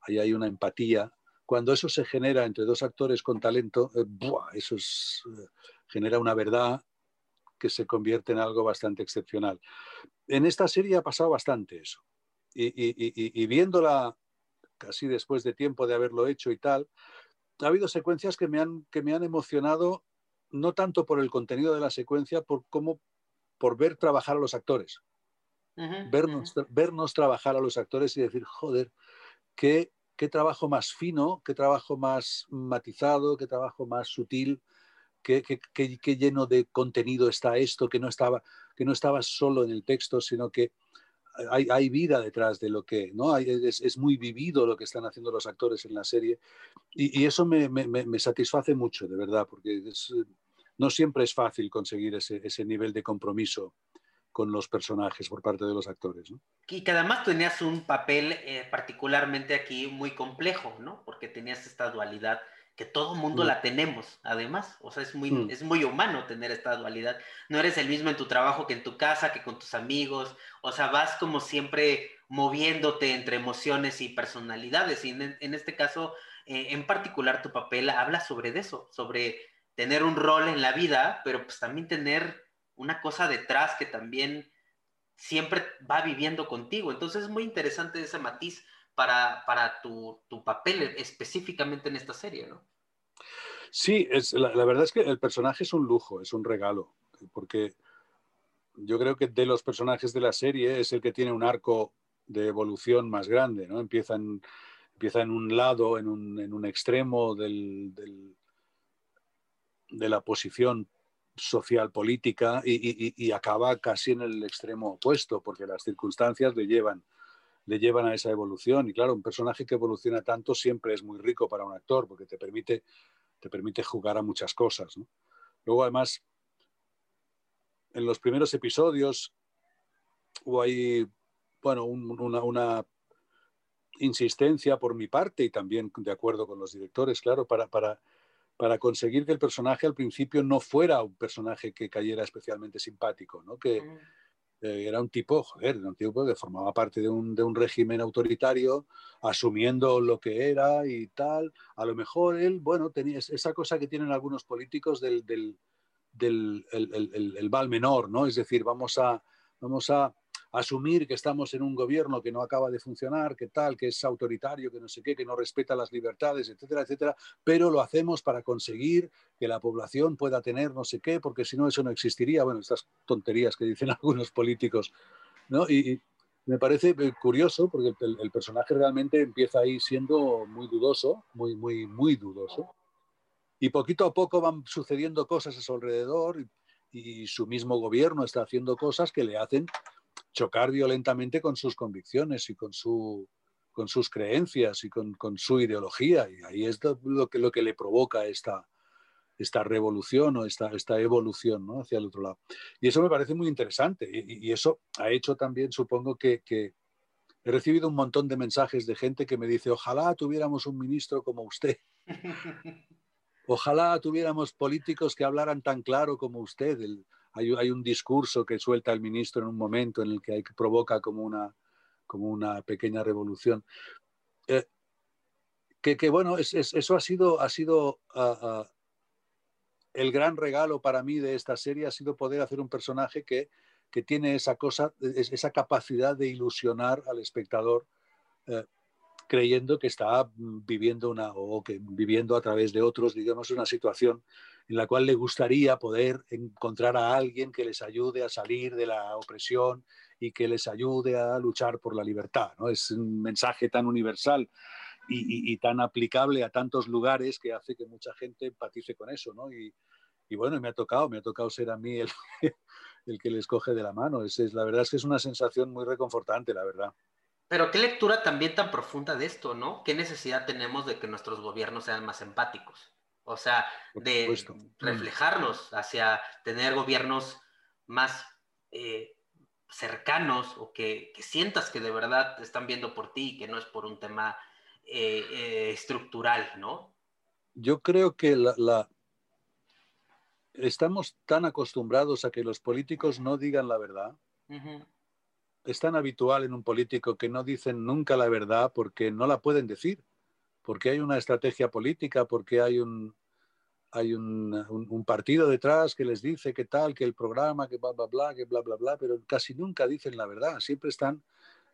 hay, una empatía. Cuando eso se genera entre dos actores con talento, eh, eso es, eh, genera una verdad que se convierte en algo bastante excepcional. En esta serie ha pasado bastante eso. Y, y, y, y viéndola casi después de tiempo de haberlo hecho y tal, ha habido secuencias que me han, que me han emocionado, no tanto por el contenido de la secuencia, por como por ver trabajar a los actores. Uh -huh, vernos, uh -huh. vernos trabajar a los actores y decir, joder, qué, qué trabajo más fino, qué trabajo más matizado, qué trabajo más sutil, qué, lleno de contenido está esto, que no, estaba, que no estaba solo en el texto, sino que hay, hay, vida detrás de lo que, ¿no? Hay, es, es, muy vivido lo que están haciendo los actores en la serie y, eso me, me, me, satisface mucho, de verdad, porque es, no siempre es fácil conseguir ese, ese, nivel de compromiso con los personajes por parte de los actores. Y que además tenías un papel eh, particularmente aquí muy complejo, ¿no? Porque tenías esta dualidad que todo mundo la tenemos, además. O sea, es muy, mm. es muy humano tener esta dualidad. No eres el mismo en tu trabajo que en tu casa, que con tus amigos. O sea, vas como siempre moviéndote entre emociones y personalidades. Y en, en este caso, eh, en particular, tu papel habla sobre eso, sobre tener un rol en la vida, pero pues también tener una cosa detrás que también siempre va viviendo contigo. Entonces es muy interesante ese matiz para, para tu, tu, papel específicamente en esta serie, ¿no? Sí, es, la, verdad es que el personaje es un lujo, es un regalo, porque yo creo que de los personajes de la serie es el que tiene un arco de evolución más grande, ¿no? Empieza en, empieza en un lado, en un, en un extremo del, de la posición social política y, y, y, acaba casi en el extremo opuesto, porque las circunstancias le llevan, le llevan a esa evolución. Y claro, un personaje que evoluciona tanto siempre es muy rico para un actor, porque te permite te permite jugar a muchas cosas. Luego, además, en los primeros episodios hubo ahí, bueno, un, una, una, insistencia por mi parte y también de acuerdo con los directores, claro, para, para, para conseguir que el personaje al principio no fuera un personaje que cayera especialmente simpático, ¿no? que, mm eh, era un tipo, joder, un tipo que formaba parte de un, de un, régimen autoritario, asumiendo lo que era y tal. A lo mejor él, bueno, tenía esa cosa que tienen algunos políticos del, del, del el, el, el, menor, ¿no? Es decir, vamos a, vamos a asumir que estamos en un gobierno que no acaba de funcionar, que tal, que es autoritario, que no sé qué, que no respeta las libertades, etcétera, etcétera, pero lo hacemos para conseguir que la población pueda tener no sé qué, porque si no eso no existiría. Bueno, estas tonterías que dicen algunos políticos, ¿no? Y, y me parece curioso porque el, el, personaje realmente empieza ahí siendo muy dudoso, muy, muy, muy dudoso. Y poquito a poco van sucediendo cosas a su alrededor y, y su mismo gobierno está haciendo cosas que le hacen chocar violentamente con sus convicciones y con, su, con sus creencias y con, con, su ideología. Y ahí es lo que, lo que le provoca esta, esta revolución o esta, esta evolución ¿no? hacia el otro lado. Y eso me parece muy interesante. Y, y eso ha hecho también, supongo, que, que, he recibido un montón de mensajes de gente que me dice, ojalá tuviéramos un ministro como usted. Ojalá tuviéramos políticos que hablaran tan claro como usted. El, hay, hay, un discurso que suelta el ministro en un momento en el que, hay, que provoca como una, como una pequeña revolución. Eh, que, que, bueno, es, es, eso ha sido, ha sido uh, uh, el gran regalo para mí de esta serie, ha sido poder hacer un personaje que, que tiene esa cosa, esa capacidad de ilusionar al espectador. Uh, creyendo que está viviendo una o que viviendo a través de otros, digamos, una situación en la cual le gustaría poder encontrar a alguien que les ayude a salir de la opresión y que les ayude a luchar por la libertad. ¿no? Es un mensaje tan universal y, y, y tan aplicable a tantos lugares que hace que mucha gente empatice con eso. ¿no? Y, y, bueno, me ha tocado, me ha tocado ser a mí el, el que les coge de la mano. Es, es, la verdad es que es una sensación muy reconfortante, la verdad. Pero qué lectura también tan profunda de esto, ¿no? ¿Qué necesidad tenemos de que nuestros gobiernos sean más empáticos? O sea, de reflejarnos hacia tener gobiernos más eh, cercanos o que, que, sientas que de verdad te están viendo por ti y que no es por un tema eh, eh, estructural, ¿no? Yo creo que la, la, estamos tan acostumbrados a que los políticos no digan la verdad. Uh -huh es tan habitual en un político que no dicen nunca la verdad porque no la pueden decir, porque hay una estrategia política, porque hay un, hay un, un, partido detrás que les dice que tal, que el programa, que bla, bla, bla, que bla, bla, bla, pero casi nunca dicen la verdad, siempre están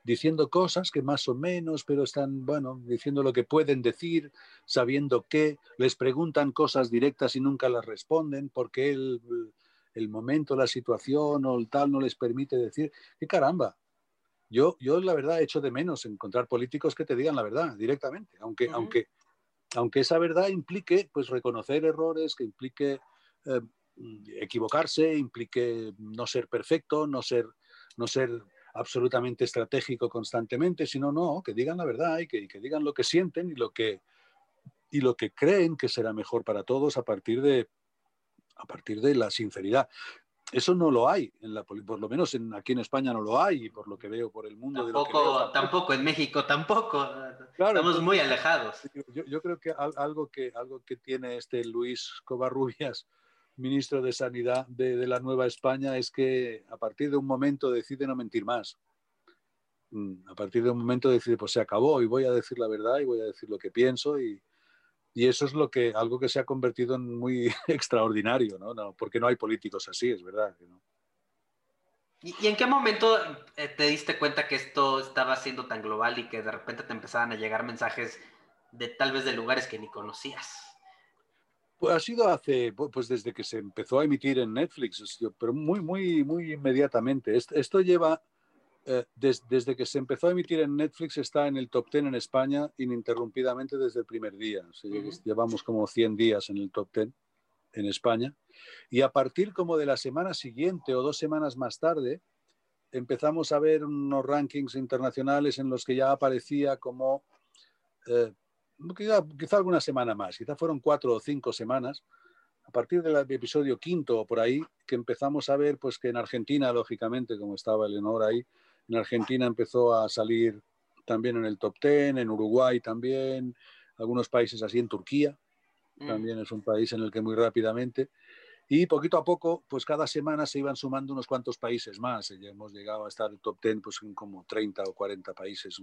diciendo cosas que más o menos, pero están, bueno, diciendo lo que pueden decir, sabiendo que les preguntan cosas directas y nunca las responden porque el, el momento, la situación o el tal no les permite decir, qué caramba. Yo, yo la verdad echo de menos encontrar políticos que te digan la verdad directamente, aunque, uh -huh. aunque, aunque esa verdad implique pues reconocer errores, que implique eh, equivocarse, implique no ser perfecto, no ser, no ser absolutamente estratégico constantemente, sino no, que digan la verdad y que, y que digan lo que sienten y lo que, y lo que creen que será mejor para todos a partir de, a partir de la sinceridad. Eso no lo hay, en la, por lo menos en, aquí en España no lo hay, y por lo que veo por el mundo. Tampoco, de lo que veo, tampoco en México, tampoco. Claro, Estamos muy alejados. Yo, yo, creo que algo, que algo que tiene este Luis Covarrubias, ministro de Sanidad de, de la Nueva España, es que a partir de un momento decide no mentir más. Mm, A partir de un momento decide, pues se acabó y voy a decir la verdad y voy a decir lo que pienso y, y eso es lo que, algo que se ha convertido en muy extraordinario, ¿no? no porque no hay políticos así, es verdad. ¿no? ¿Y, en qué momento eh, te diste cuenta que esto estaba siendo tan global y que de repente te empezaban a llegar mensajes de tal vez de lugares que ni conocías? Pues ha sido hace, pues desde que se empezó a emitir en Netflix, pero muy, muy, muy inmediatamente. Esto lleva, eh, desde que se empezó a emitir en Netflix, está en el top 10 en España ininterrumpidamente desde el primer día. Llevamos como 100 días en el top 10 en España. Y a partir como de la semana siguiente o dos semanas más tarde, empezamos a ver unos rankings internacionales en los que ya aparecía como, eh, quizá, quizá, alguna semana más, quizá fueron cuatro o cinco semanas, a partir del episodio quinto o por ahí, que empezamos a ver pues que en Argentina, lógicamente, como estaba Eleonor ahí, en Argentina empezó a salir también en el top ten, en Uruguay también, algunos países así, en Turquía, Mm. también es un país en el que muy rápidamente. Y poquito a poco, pues cada semana se iban sumando unos cuantos países más. Ya hemos llegado a estar en top 10 pues, en como 30 o 40 países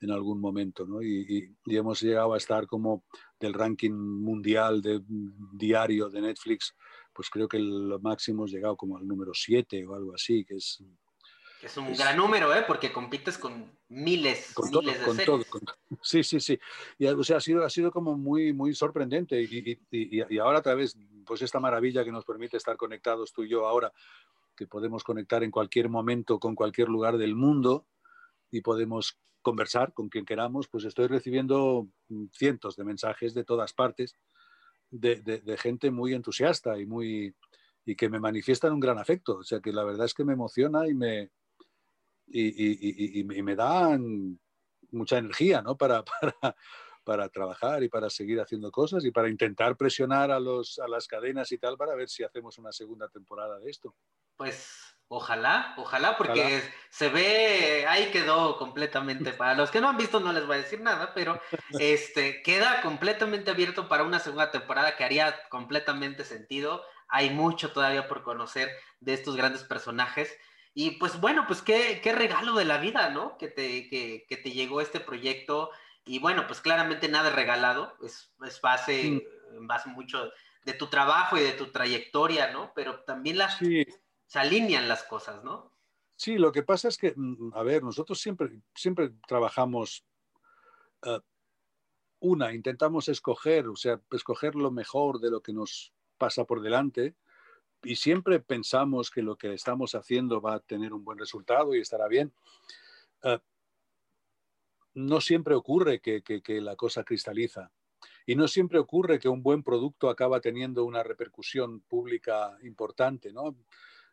en algún momento. ¿no? Y, y, hemos llegado a estar como del ranking mundial de diario de Netflix, pues creo que el máximo hemos llegado como al número 7 o algo así, que es es un gran número, ¿eh? Porque compites con miles, con miles todo, de con todo, Sí, sí, sí. Y, o sea, ha sido, ha sido como muy, muy sorprendente. Y, y, y, ahora a través, pues esta maravilla que nos permite estar conectados tú y yo ahora, que podemos conectar en cualquier momento con cualquier lugar del mundo y podemos conversar con quien queramos, pues estoy recibiendo cientos de mensajes de todas partes de, de, de gente muy entusiasta y muy y que me manifiestan un gran afecto. O sea que la verdad es que me emociona y me, y, me dan mucha energía ¿no? para, para, para, trabajar y para seguir haciendo cosas y para intentar presionar a, los, a las cadenas y tal para ver si hacemos una segunda temporada de esto. Pues ojalá, ojalá, porque se ve, ahí quedó completamente, para los que no han visto no les voy a decir nada, pero este, queda completamente abierto para una segunda temporada que haría completamente sentido. Hay mucho todavía por conocer de estos grandes personajes. Y pues bueno, pues qué, qué regalo de la vida, ¿no? Que te, que, que te llegó este proyecto. Y bueno, pues claramente nada regalado, es, es base, mm. base mucho de tu trabajo y de tu trayectoria, ¿no? Pero también las, se alinean las cosas, ¿no? Sí, lo que pasa es que, mm, a ver, nosotros siempre, siempre trabajamos, uh, una, intentamos escoger, o sea, escoger lo mejor de lo que nos pasa por delante y siempre pensamos que lo que estamos haciendo va a tener un buen resultado y estará bien. Uh, no siempre ocurre que, la cosa cristaliza y no siempre ocurre que un buen producto acaba teniendo una repercusión pública importante. ¿no?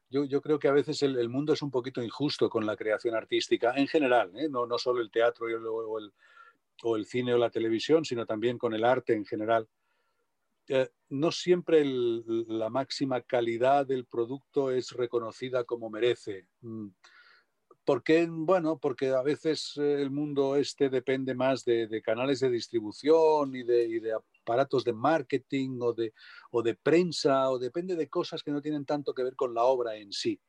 Yo, creo que a veces el, mundo es un poquito injusto con la creación artística en general, ¿eh? no, solo el teatro o el cine o la televisión, sino también con el arte en general. Eh, no siempre la máxima calidad del producto es reconocida como merece. Mm. ¿Por qué? Bueno, porque a veces eh, el mundo este depende más de, canales de distribución y de, aparatos de marketing o de, o de prensa, o depende de cosas que no tienen tanto que ver con la obra en sí.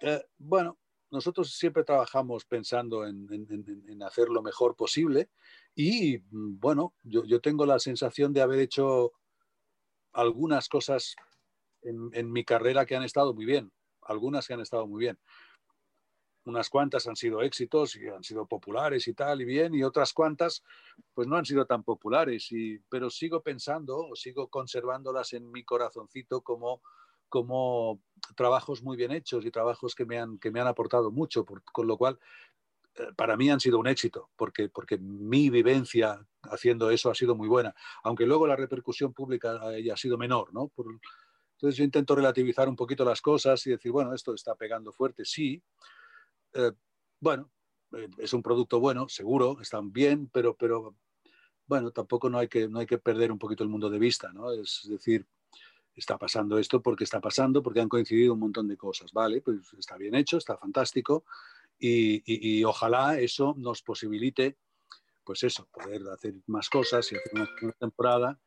Eh, bueno, nosotros siempre trabajamos pensando en, hacer lo mejor posible y mm, bueno, yo, tengo la sensación de haber hecho algunas cosas en, mi carrera que han estado muy bien, algunas que han estado muy bien. Unas cuantas han sido éxitos y han sido populares y tal y bien, y otras cuantas pues no han sido tan populares, y, pero sigo pensando sigo conservándolas en mi corazoncito como como trabajos muy bien hechos y trabajos que me han, que me han aportado mucho, con lo cual eh, para mí han sido un éxito, porque, porque mi vivencia haciendo eso ha sido muy buena, aunque luego la repercusión pública haya sido menor, ¿no? entonces yo intento relativizar un poquito las cosas y decir, bueno, esto está pegando fuerte, sí. Eh, bueno, eh, es un producto bueno, seguro, están bien, pero, pero bueno, tampoco no hay, que, no hay que perder un poquito el mundo de vista, ¿no? Es decir, está pasando esto porque está pasando, porque han coincidido un montón de cosas, ¿vale? Pues está bien hecho, está fantástico y, ojalá eso nos posibilite, pues eso, poder hacer más cosas y hacer una, temporada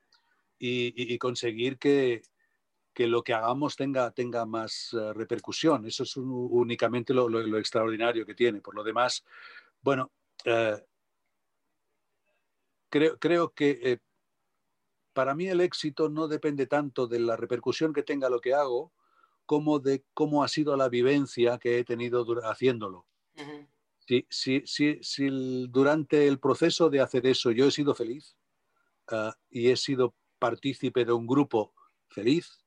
y, conseguir que, que, lo que hagamos tenga, tenga más eh, repercusión. Eso es únicamente lo, lo, extraordinario que tiene. Por lo demás, bueno, eh, creo, creo que eh, para mí el éxito no depende tanto de la repercusión que tenga lo que hago, como de cómo ha sido la vivencia que he tenido haciéndolo. si, si, si, durante el proceso de hacer eso yo he sido feliz ah, y he sido partícipe de un grupo feliz,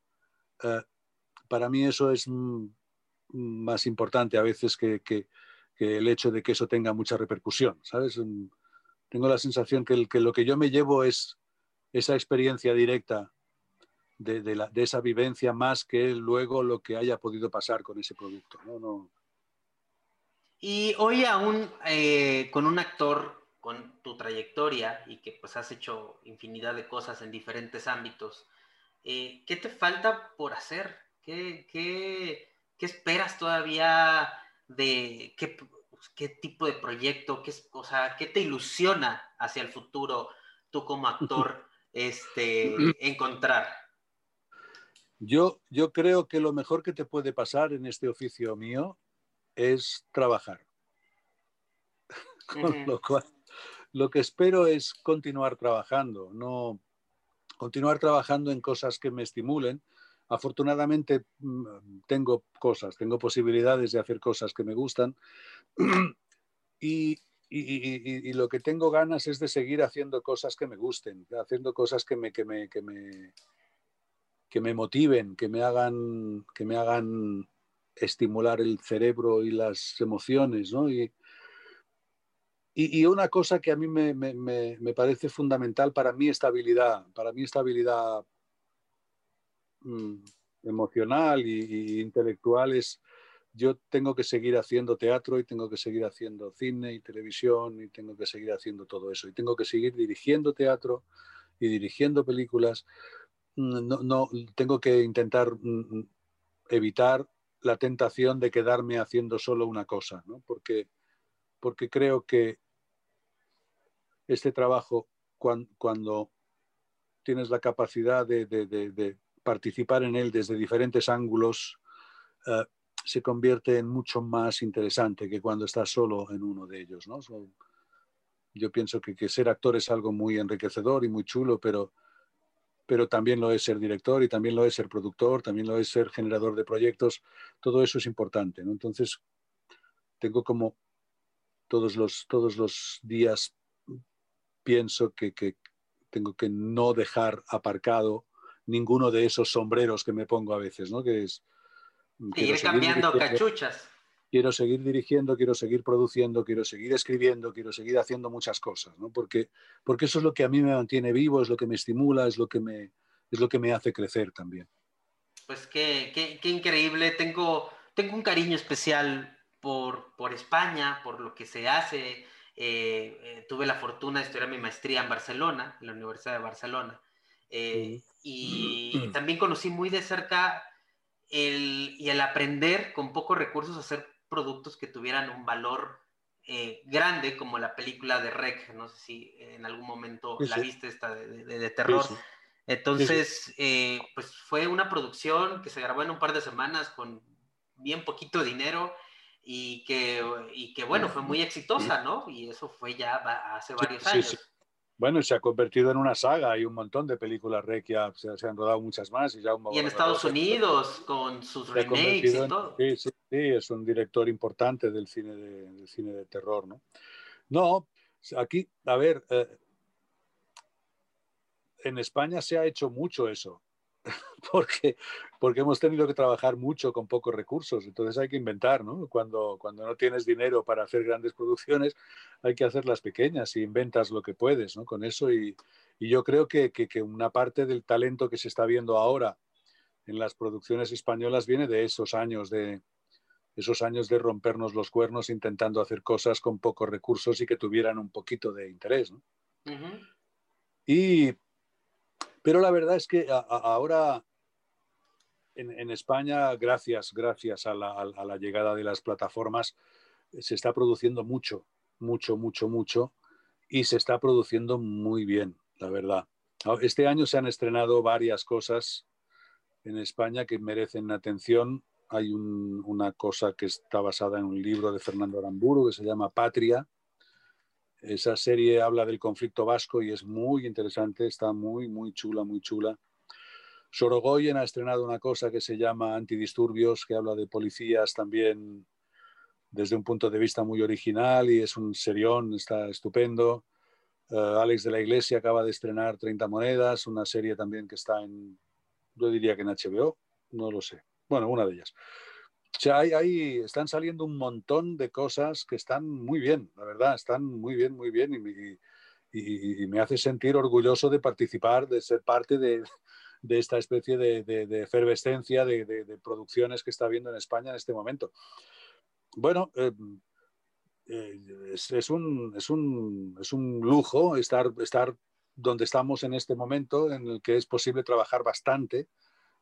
ah, para mí eso es más importante a veces que, que, el hecho de que eso tenga mucha repercusión, ¿sabes? Tengo la sensación que, que lo que yo me llevo es esa experiencia directa de, la, de, esa vivencia más que luego lo que haya podido pasar con ese producto. ¿no? No. Y hoy aún eh, con un actor con tu trayectoria y que pues has hecho infinidad de cosas en diferentes ámbitos, eh, ¿qué te falta por hacer? ¿Qué, qué, qué esperas todavía de qué, qué, tipo de proyecto? Qué, o sea, ¿Qué te ilusiona hacia el futuro tú como actor este, encontrar? Yo, yo creo que lo mejor que te puede pasar en este oficio mío es trabajar. Con lo cual, lo que espero es continuar trabajando, no continuar trabajando en cosas que me estimulen. Afortunadamente mm, tengo cosas, tengo posibilidades de hacer cosas que me gustan y, y, lo que tengo ganas es de seguir haciendo cosas que me gusten, haciendo cosas que me, que me, que me, que me motiven, que me hagan, que me hagan estimular el cerebro y las emociones, ¿no? Y, y, una cosa que a mí me, me, me, parece fundamental para mi estabilidad, para mi estabilidad mm, emocional e intelectual es, yo tengo que seguir haciendo teatro y tengo que seguir haciendo cine y televisión y tengo que seguir haciendo todo eso y tengo que seguir dirigiendo teatro y dirigiendo películas no, no, tengo que intentar mm, mm, evitar la tentación de quedarme haciendo solo una cosa, ¿no? porque, porque creo que este trabajo, cuando, tienes la capacidad de, participar en él desde diferentes ángulos, eh, se convierte en mucho más interesante que cuando estás solo en uno de ellos. ¿no? yo pienso que, que ser actor es algo muy enriquecedor y muy chulo, pero pero también lo es ser director y también lo es ser productor, también lo es ser generador de proyectos. Todo eso es importante. ¿no? Entonces, tengo como todos los, todos los días pienso que, que tengo que no dejar aparcado ninguno de esos sombreros que me pongo a veces, ¿no? Que es... Ir cambiando cachuchas quiero seguir dirigiendo, quiero seguir produciendo, quiero seguir escribiendo, quiero seguir haciendo muchas cosas, ¿no? porque, porque eso es lo que a mí me mantiene vivo, es lo que me estimula, es lo que me, es lo que me hace crecer también. Pues qué, qué, qué increíble, tengo, tengo un cariño especial por, por España, por lo que se hace. Eh, eh, tuve la fortuna de estudiar mi maestría en Barcelona, en la Universidad de Barcelona, eh, y, y, también conocí muy de cerca el, y el aprender con pocos recursos a hacer productos que tuvieran un valor eh, grande, como la película de Rec, no sé si en algún momento la viste, esta de, terror. Entonces, eh, pues fue una producción que se grabó en un par de semanas con bien poquito dinero y que, y que bueno, fue muy exitosa, ¿no? Y eso fue ya hace varios años. Bueno, se ha convertido en una saga, hay un montón de películas Requia, se, se han rodado muchas más. Y, ya y en Estados Unidos, con sus remakes y todo. sí, sí, sí, es un director importante del cine de, del cine de terror, ¿no? No, aquí, a ver, eh, en España se ha hecho mucho eso. porque, porque hemos tenido que trabajar mucho con pocos recursos, entonces hay que inventar, ¿no? Cuando, cuando no tienes dinero para hacer grandes producciones, hay que hacerlas pequeñas y inventas lo que puedes, ¿no? Con eso y, y yo creo que, que, que, una parte del talento que se está viendo ahora en las producciones españolas viene de esos años de esos años de rompernos los cuernos intentando hacer cosas con pocos recursos y que tuvieran un poquito de interés, ¿no? Y pero la verdad es que ahora en, España, gracias, gracias a la, llegada de las plataformas, se está produciendo mucho, mucho, mucho, mucho y se está produciendo muy bien, la verdad. Este año se han estrenado varias cosas en España que merecen atención. Hay una cosa que está basada en un libro de Fernando Aramburu que se llama Patria, esa serie habla del conflicto vasco y es muy interesante, está muy, muy chula, muy chula. Sorogoyen ha estrenado una cosa que se llama Antidisturbios, que habla de policías también desde un punto de vista muy original y es un serión, está estupendo. Eh, Alex de la Iglesia acaba de estrenar 30 monedas, una serie también que está en, yo diría que en HBO, no lo sé. Bueno, una de ellas. O sea, ahí, están saliendo un montón de cosas que están muy bien, la verdad, están muy bien, muy bien y, me hace sentir orgulloso de participar, de ser parte de, esta especie de, efervescencia de, producciones que está habiendo en España en este momento. Bueno, eh, eh, es, un, es, un, es, un, lujo estar, estar donde estamos en este momento, en el que es posible trabajar bastante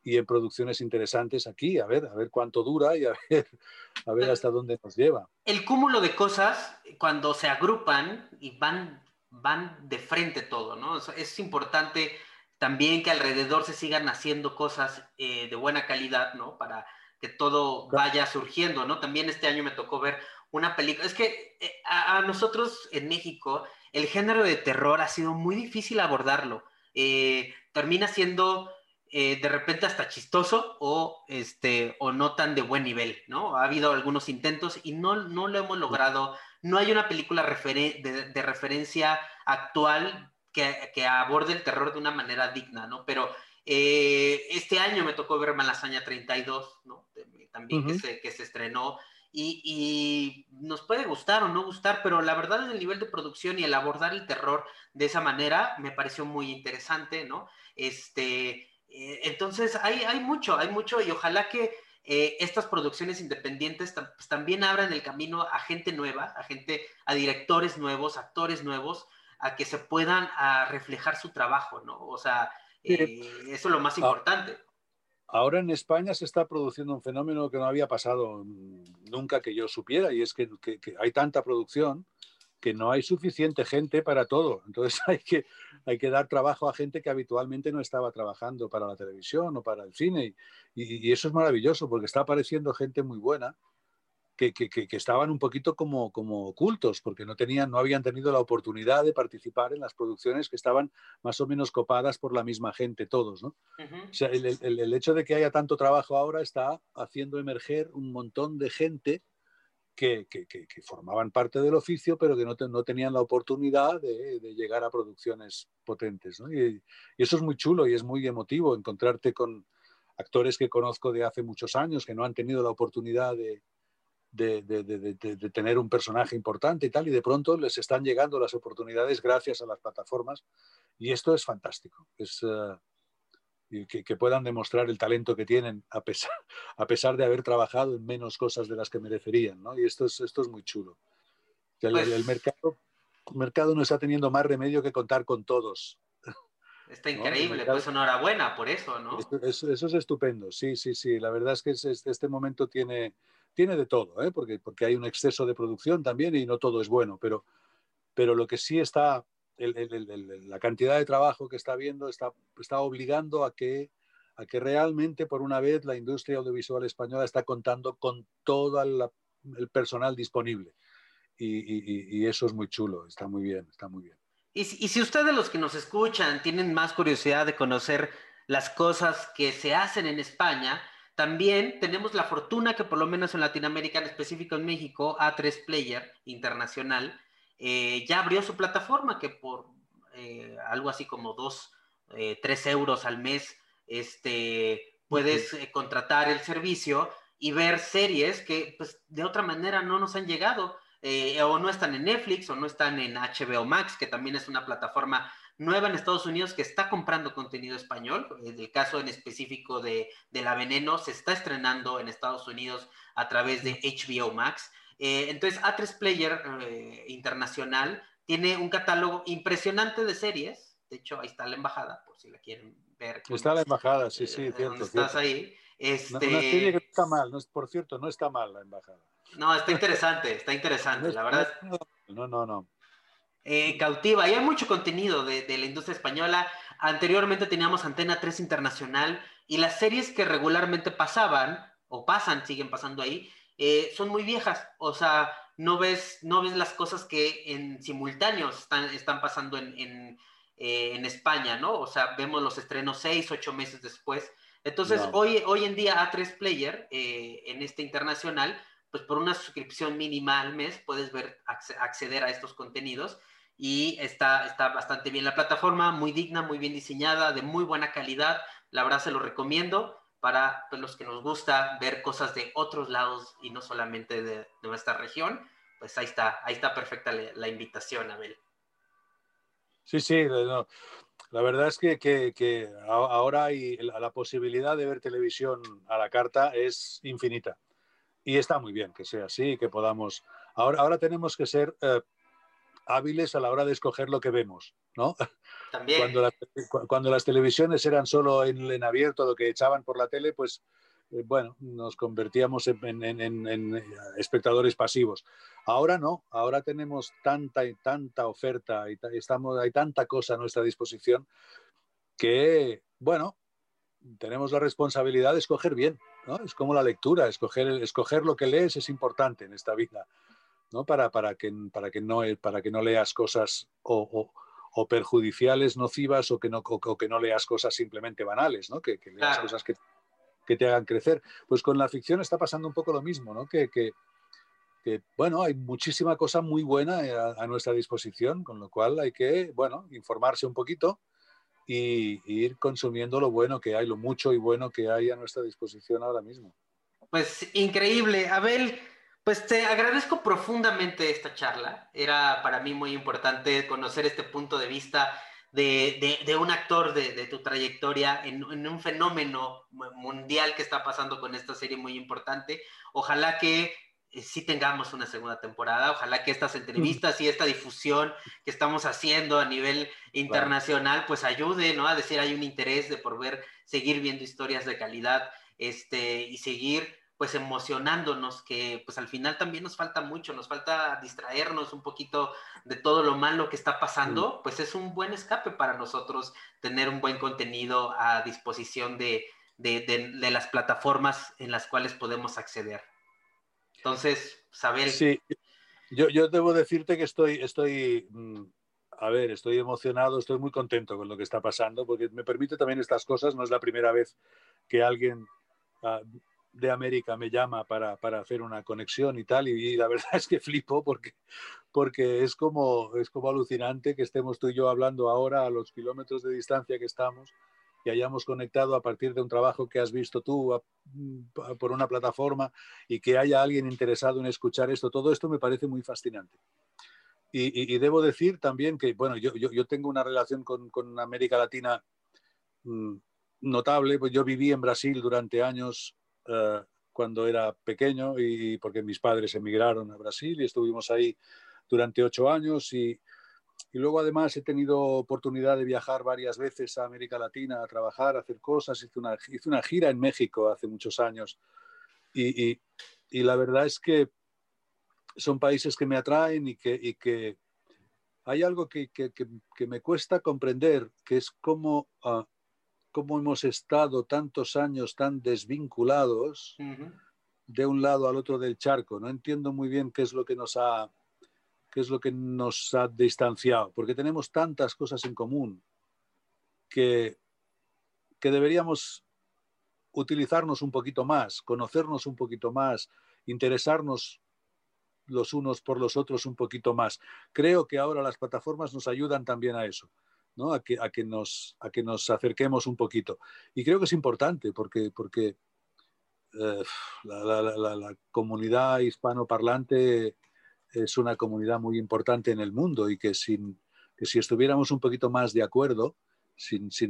y en producciones interesantes aquí, a ver, a ver cuánto dura y a ver, a ver hasta dónde nos lleva. El cúmulo de cosas, cuando se agrupan y van, van de frente todo, ¿no? Es importante también que alrededor se sigan haciendo cosas eh, de buena calidad, ¿no? Para que todo vaya surgiendo, ¿no? También este año me tocó ver una película, es que eh, a, nosotros en México el género de terror ha sido muy difícil abordarlo. Eh, termina siendo eh, de repente hasta chistoso o, este, o no tan de buen nivel, ¿no? Ha habido algunos intentos y no, no lo hemos logrado. No hay una película de, referencia actual que, que aborde el terror de una manera digna, ¿no? Pero eh, este año me tocó ver Malasaña 32, ¿no? También que, se, que se estrenó. Y, y, nos puede gustar o no gustar, pero la verdad es el nivel de producción y el abordar el terror de esa manera me pareció muy interesante, ¿no? Este, eh, entonces hay, hay mucho, hay mucho y ojalá que eh, estas producciones independientes pues, también abran el camino a gente nueva, a gente, a directores nuevos, actores nuevos, a que se puedan a reflejar su trabajo, ¿no? O sea, eh, eso es lo más ah, importante. Ahora en España se está produciendo un fenómeno que no había pasado nunca que yo supiera, y es que, hay tanta producción que no hay suficiente gente para todo. Entonces hay que, hay que dar trabajo a gente que habitualmente no estaba trabajando para la televisión o para el cine. y eso es maravilloso porque está apareciendo gente muy buena que, estaban un poquito como, como ocultos, porque no, tenían, no habían tenido la oportunidad de participar en las producciones que estaban más o menos copadas por la misma gente, todos. ¿no? o sea, el, el, hecho de que haya tanto trabajo ahora está haciendo emerger un montón de gente que, formaban parte del oficio, pero que no, tenían la oportunidad de, llegar a producciones potentes. Y, eso es muy chulo y es muy emotivo encontrarte con actores que conozco de hace muchos años que no han tenido la oportunidad de, tener un personaje importante y tal, y de pronto les están llegando las oportunidades gracias a las plataformas, y esto es fantástico. Es, que, puedan demostrar el talento que tienen a pesar, a pesar de haber trabajado en menos cosas de las que merecerían, ¿no? Y esto es, esto es muy chulo. El, el, pues mercado, el mercado no está teniendo más remedio que contar con todos. Está increíble, pues enhorabuena por eso, ¿no? Eso, eso, es estupendo, sí, sí, sí. La verdad es que este momento tiene, tiene de todo, ¿eh? porque, porque hay un exceso de producción también y no todo es bueno, pero, pero lo que sí está, la cantidad de trabajo que está habiendo está, está obligando a que, a que realmente por una vez la industria audiovisual española está contando con todo el personal disponible. Y, eso es muy chulo, está muy bien, está muy bien. Y, y si ustedes los que nos escuchan tienen más curiosidad de conocer las cosas que se hacen en España, también tenemos la fortuna que por lo menos en Latinoamérica, en específico en México, A3 Player Internacional eh, ya abrió su plataforma que por eh, algo así como 2, 3 eh, euros al mes este, puedes contratar el servicio y ver series que pues, de otra manera no nos han llegado. o no están en Netflix o no están en HBO Max, que también es una plataforma nueva en Estados Unidos que está comprando contenido español. En el caso en específico de, La Veneno, se está estrenando en Estados Unidos a través de HBO Max. Eh, entonces, A3 Player eh, Internacional tiene un catálogo impresionante de series. De hecho, ahí está la embajada, por si la quieren ver. Está la embajada, sí, sí, eh, cierto. Estás ahí. Este... Una, serie que está mal, por cierto, no está mal la embajada. No, está interesante, está interesante, la verdad. No, no, no. Eh, cautiva. Y hay mucho contenido de, la industria española. Anteriormente teníamos Antena 3 Internacional y las series que regularmente pasaban o pasan, siguen pasando ahí, eh, son muy viejas. O sea, no ves, no ves las cosas que en simultáneo están, están pasando en, eh, en España, ¿no? O sea, vemos los estrenos seis, ocho meses después. Entonces, hoy, hoy en día A3 Player, eh, en este internacional, pues por una suscripción mínima al mes puedes ver, acceder a estos contenidos y está, está bastante bien la plataforma, muy digna, muy bien diseñada, de muy buena calidad. La verdad se lo recomiendo para pues, los que nos gusta ver cosas de otros lados y no solamente de, nuestra región. Pues ahí está, ahí está perfecta la, invitación, Abel. Sí, sí, la verdad es que, que, ahora hay la, posibilidad de ver televisión a la carta es infinita. Y está muy bien que sea así, que podamos... Ahora, ahora tenemos que ser eh, hábiles a la hora de escoger lo que vemos, ¿no? También. Cuando, cuando las televisiones eran solo en, en, abierto, lo que echaban por la tele, pues eh, bueno, nos convertíamos en, en, en, espectadores pasivos. Ahora no, ahora tenemos tanta y tanta oferta y estamos, hay tanta cosa a nuestra disposición que, bueno, tenemos la responsabilidad de escoger bien, ¿no? Es como la lectura, escoger, escoger lo que lees es importante en esta vida, ¿no? Para, para, que, para, que, no, para que no leas cosas o, o, perjudiciales, nocivas, o que, no, o, que no leas cosas simplemente banales, ¿no? Que, leas cosas que, que, te hagan crecer. Pues con la ficción está pasando un poco lo mismo, ¿no? Que, que, bueno, hay muchísima cosa muy buena a, a, nuestra disposición, con lo cual hay que, bueno, informarse un poquito y, ir consumiendo lo bueno que hay, lo mucho y bueno que hay a nuestra disposición ahora mismo. Pues increíble. Abel, pues te agradezco profundamente esta charla. Era para mí muy importante conocer este punto de vista de, de, un actor de, de tu trayectoria en, en, un fenómeno mundial que está pasando con esta serie muy importante. Ojalá que eh, sí tengamos una segunda temporada. Ojalá que estas entrevistas y esta difusión que estamos haciendo a nivel internacional, pues ayude, ¿no? A decir, hay un interés de por ver, seguir viendo historias de calidad, este, y seguir, pues, emocionándonos, que, pues, al final también nos falta mucho, nos falta distraernos un poquito de todo lo malo que está pasando, pues es un buen escape para nosotros tener un buen contenido a disposición de, de las plataformas en las cuales podemos acceder. Entonces, saber... Sí, yo, yo debo decirte que estoy, estoy, mm, a ver, estoy emocionado, estoy muy contento con lo que está pasando, porque me permite también estas cosas. No es la primera vez que alguien uh, de América me llama para, para, hacer una conexión y tal, y, y, la verdad es que flipo porque, porque es, como, es como alucinante que estemos tú y yo hablando ahora a los kilómetros de distancia que estamos que hayamos conectado a partir de un trabajo que has visto tú por una plataforma y que haya alguien interesado en escuchar esto. Todo esto me parece muy fascinante. Y, debo decir también que, bueno, yo, yo, tengo una relación con, con América Latina mm, notable, pues yo viví en Brasil durante años uh, cuando era pequeño y porque mis padres emigraron a Brasil y estuvimos ahí durante ocho años y, y luego además he tenido oportunidad de viajar varias veces a América Latina a trabajar, a hacer cosas. Hice una, hice una gira en México hace muchos años. Y, y, y, la verdad es que son países que me atraen y que, y que hay algo que, que, que, me cuesta comprender, que es cómo, uh, cómo hemos estado tantos años tan desvinculados uh -huh. de un lado al otro del charco. No entiendo muy bien qué es lo que nos ha qué es lo que nos ha distanciado, porque tenemos tantas cosas en común que, que deberíamos utilizarnos un poquito más, conocernos un poquito más, interesarnos los unos por los otros un poquito más. Creo que ahora las plataformas nos ayudan también a eso, ¿no? a, que, a, que nos, a que nos acerquemos un poquito. Y creo que es importante porque, porque eh, la, la, la, la, comunidad hispanoparlante es una comunidad muy importante en el mundo y que, que si estuviéramos un poquito más de acuerdo, si, si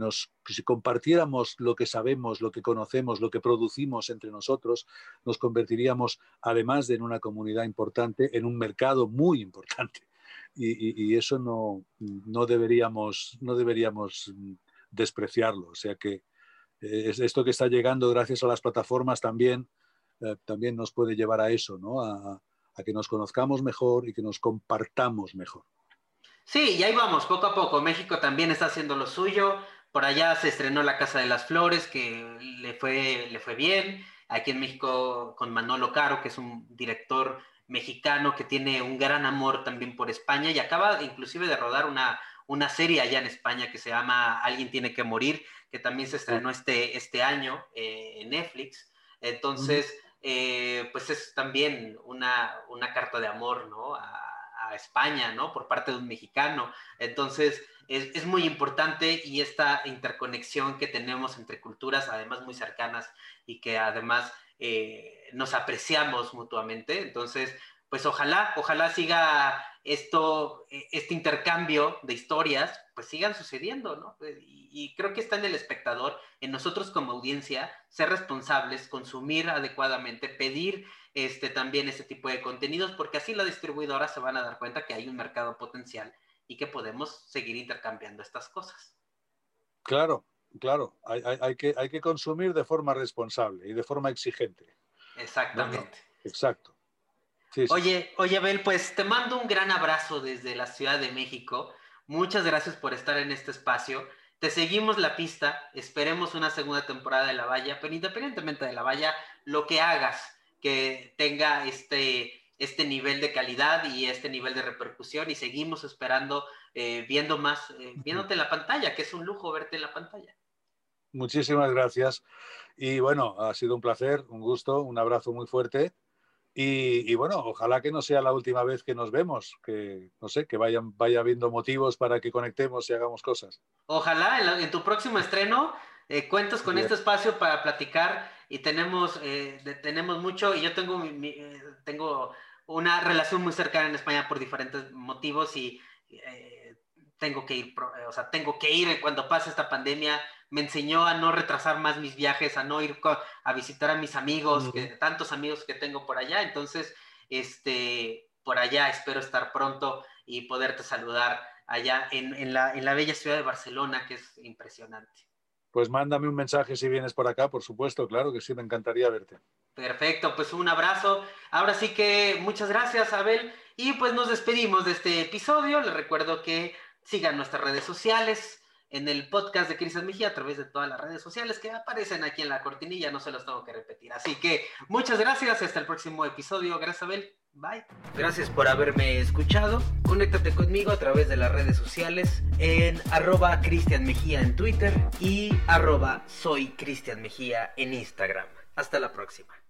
compartiéramos lo que sabemos, lo que conocemos, lo que producimos entre nosotros, nos convertiríamos, además de en una comunidad importante, en un mercado muy importante. Y, eso no, no, deberíamos, no deberíamos despreciarlo. O sea que eh, esto que está llegando gracias a las plataformas también, eh, también nos puede llevar a eso, ¿no? A, a que nos conozcamos mejor y que nos compartamos mejor. Sí, y ahí vamos, poco a poco. México también está haciendo lo suyo. Por allá se estrenó La Casa de las Flores, que le fue, le fue bien. Aquí en México con Manolo Caro, que es un director mexicano que tiene un gran amor también por España y acaba inclusive de rodar una, una serie allá en España que se llama Alguien tiene que morir, que también se estrenó este, este año eh, en Netflix. Entonces, eh, pues es también una, una, carta de amor, ¿no? A, España, ¿no? Por parte de un mexicano. Entonces, es, es, muy importante y esta interconexión que tenemos entre culturas, además muy cercanas y que además eh, nos apreciamos mutuamente. Entonces, pues ojalá, ojalá siga esto, e, este intercambio de historias, pues sigan sucediendo, ¿no? Y, y, creo que está en el espectador, en nosotros como audiencia, ser responsables, consumir adecuadamente, pedir este, también este tipo de contenidos, porque así las distribuidoras se van a dar cuenta que hay un mercado potencial y que podemos seguir intercambiando estas cosas. Claro, claro, hay, hay, hay que, hay que consumir de forma responsable y de forma exigente. Exactamente. No. Exacto. Sí, sí. Oye, oye, Abel, pues te mando un gran abrazo desde la Ciudad de México. Muchas gracias por estar en este espacio. Te seguimos la pista, esperemos una segunda temporada de La Valla, pero independientemente de La Valla, lo que hagas que tenga este, este nivel de calidad y este nivel de repercusión y seguimos esperando, eh, viendo más, eh, viéndote en la pantalla, que es un lujo verte en la pantalla. Muchísimas gracias. Y bueno, ha sido un placer, un gusto, un abrazo muy fuerte. Y, y, bueno, ojalá que no sea la última vez que nos vemos, que no sé, que vayan, vaya habiendo motivos para que conectemos y hagamos cosas. Ojalá en, la, en tu próximo estreno eh, cuentas con Bien. este espacio para platicar y tenemos, eh, de, tenemos mucho y yo tengo, mi, eh, tengo una relación muy cercana en España por diferentes motivos y eh, tengo que ir, o sea, tengo que ir cuando pase esta pandemia me enseñó a no retrasar más mis viajes, a no ir a visitar a mis amigos, que, tantos amigos que tengo por allá. Entonces, este, por allá espero estar pronto y poderte saludar allá en, en, la, en la bella ciudad de Barcelona, que es impresionante. Pues mándame un mensaje si vienes por acá, por supuesto, claro que sí, me encantaría verte. Perfecto, pues un abrazo. Ahora sí que muchas gracias, Abel. Y pues nos despedimos de este episodio. Les recuerdo que sigan nuestras redes sociales, en el podcast de Cristian Mejía a través de todas las redes sociales que aparecen aquí en la cortinilla, no se los tengo que repetir. Así que muchas gracias, hasta el próximo episodio. Gracias, Abel. Bye. Gracias por haberme escuchado. Conéctate conmigo a través de las redes sociales en arroba Cristian Mejía en Twitter y arroba soy Cristian Mejía en Instagram. Hasta la próxima.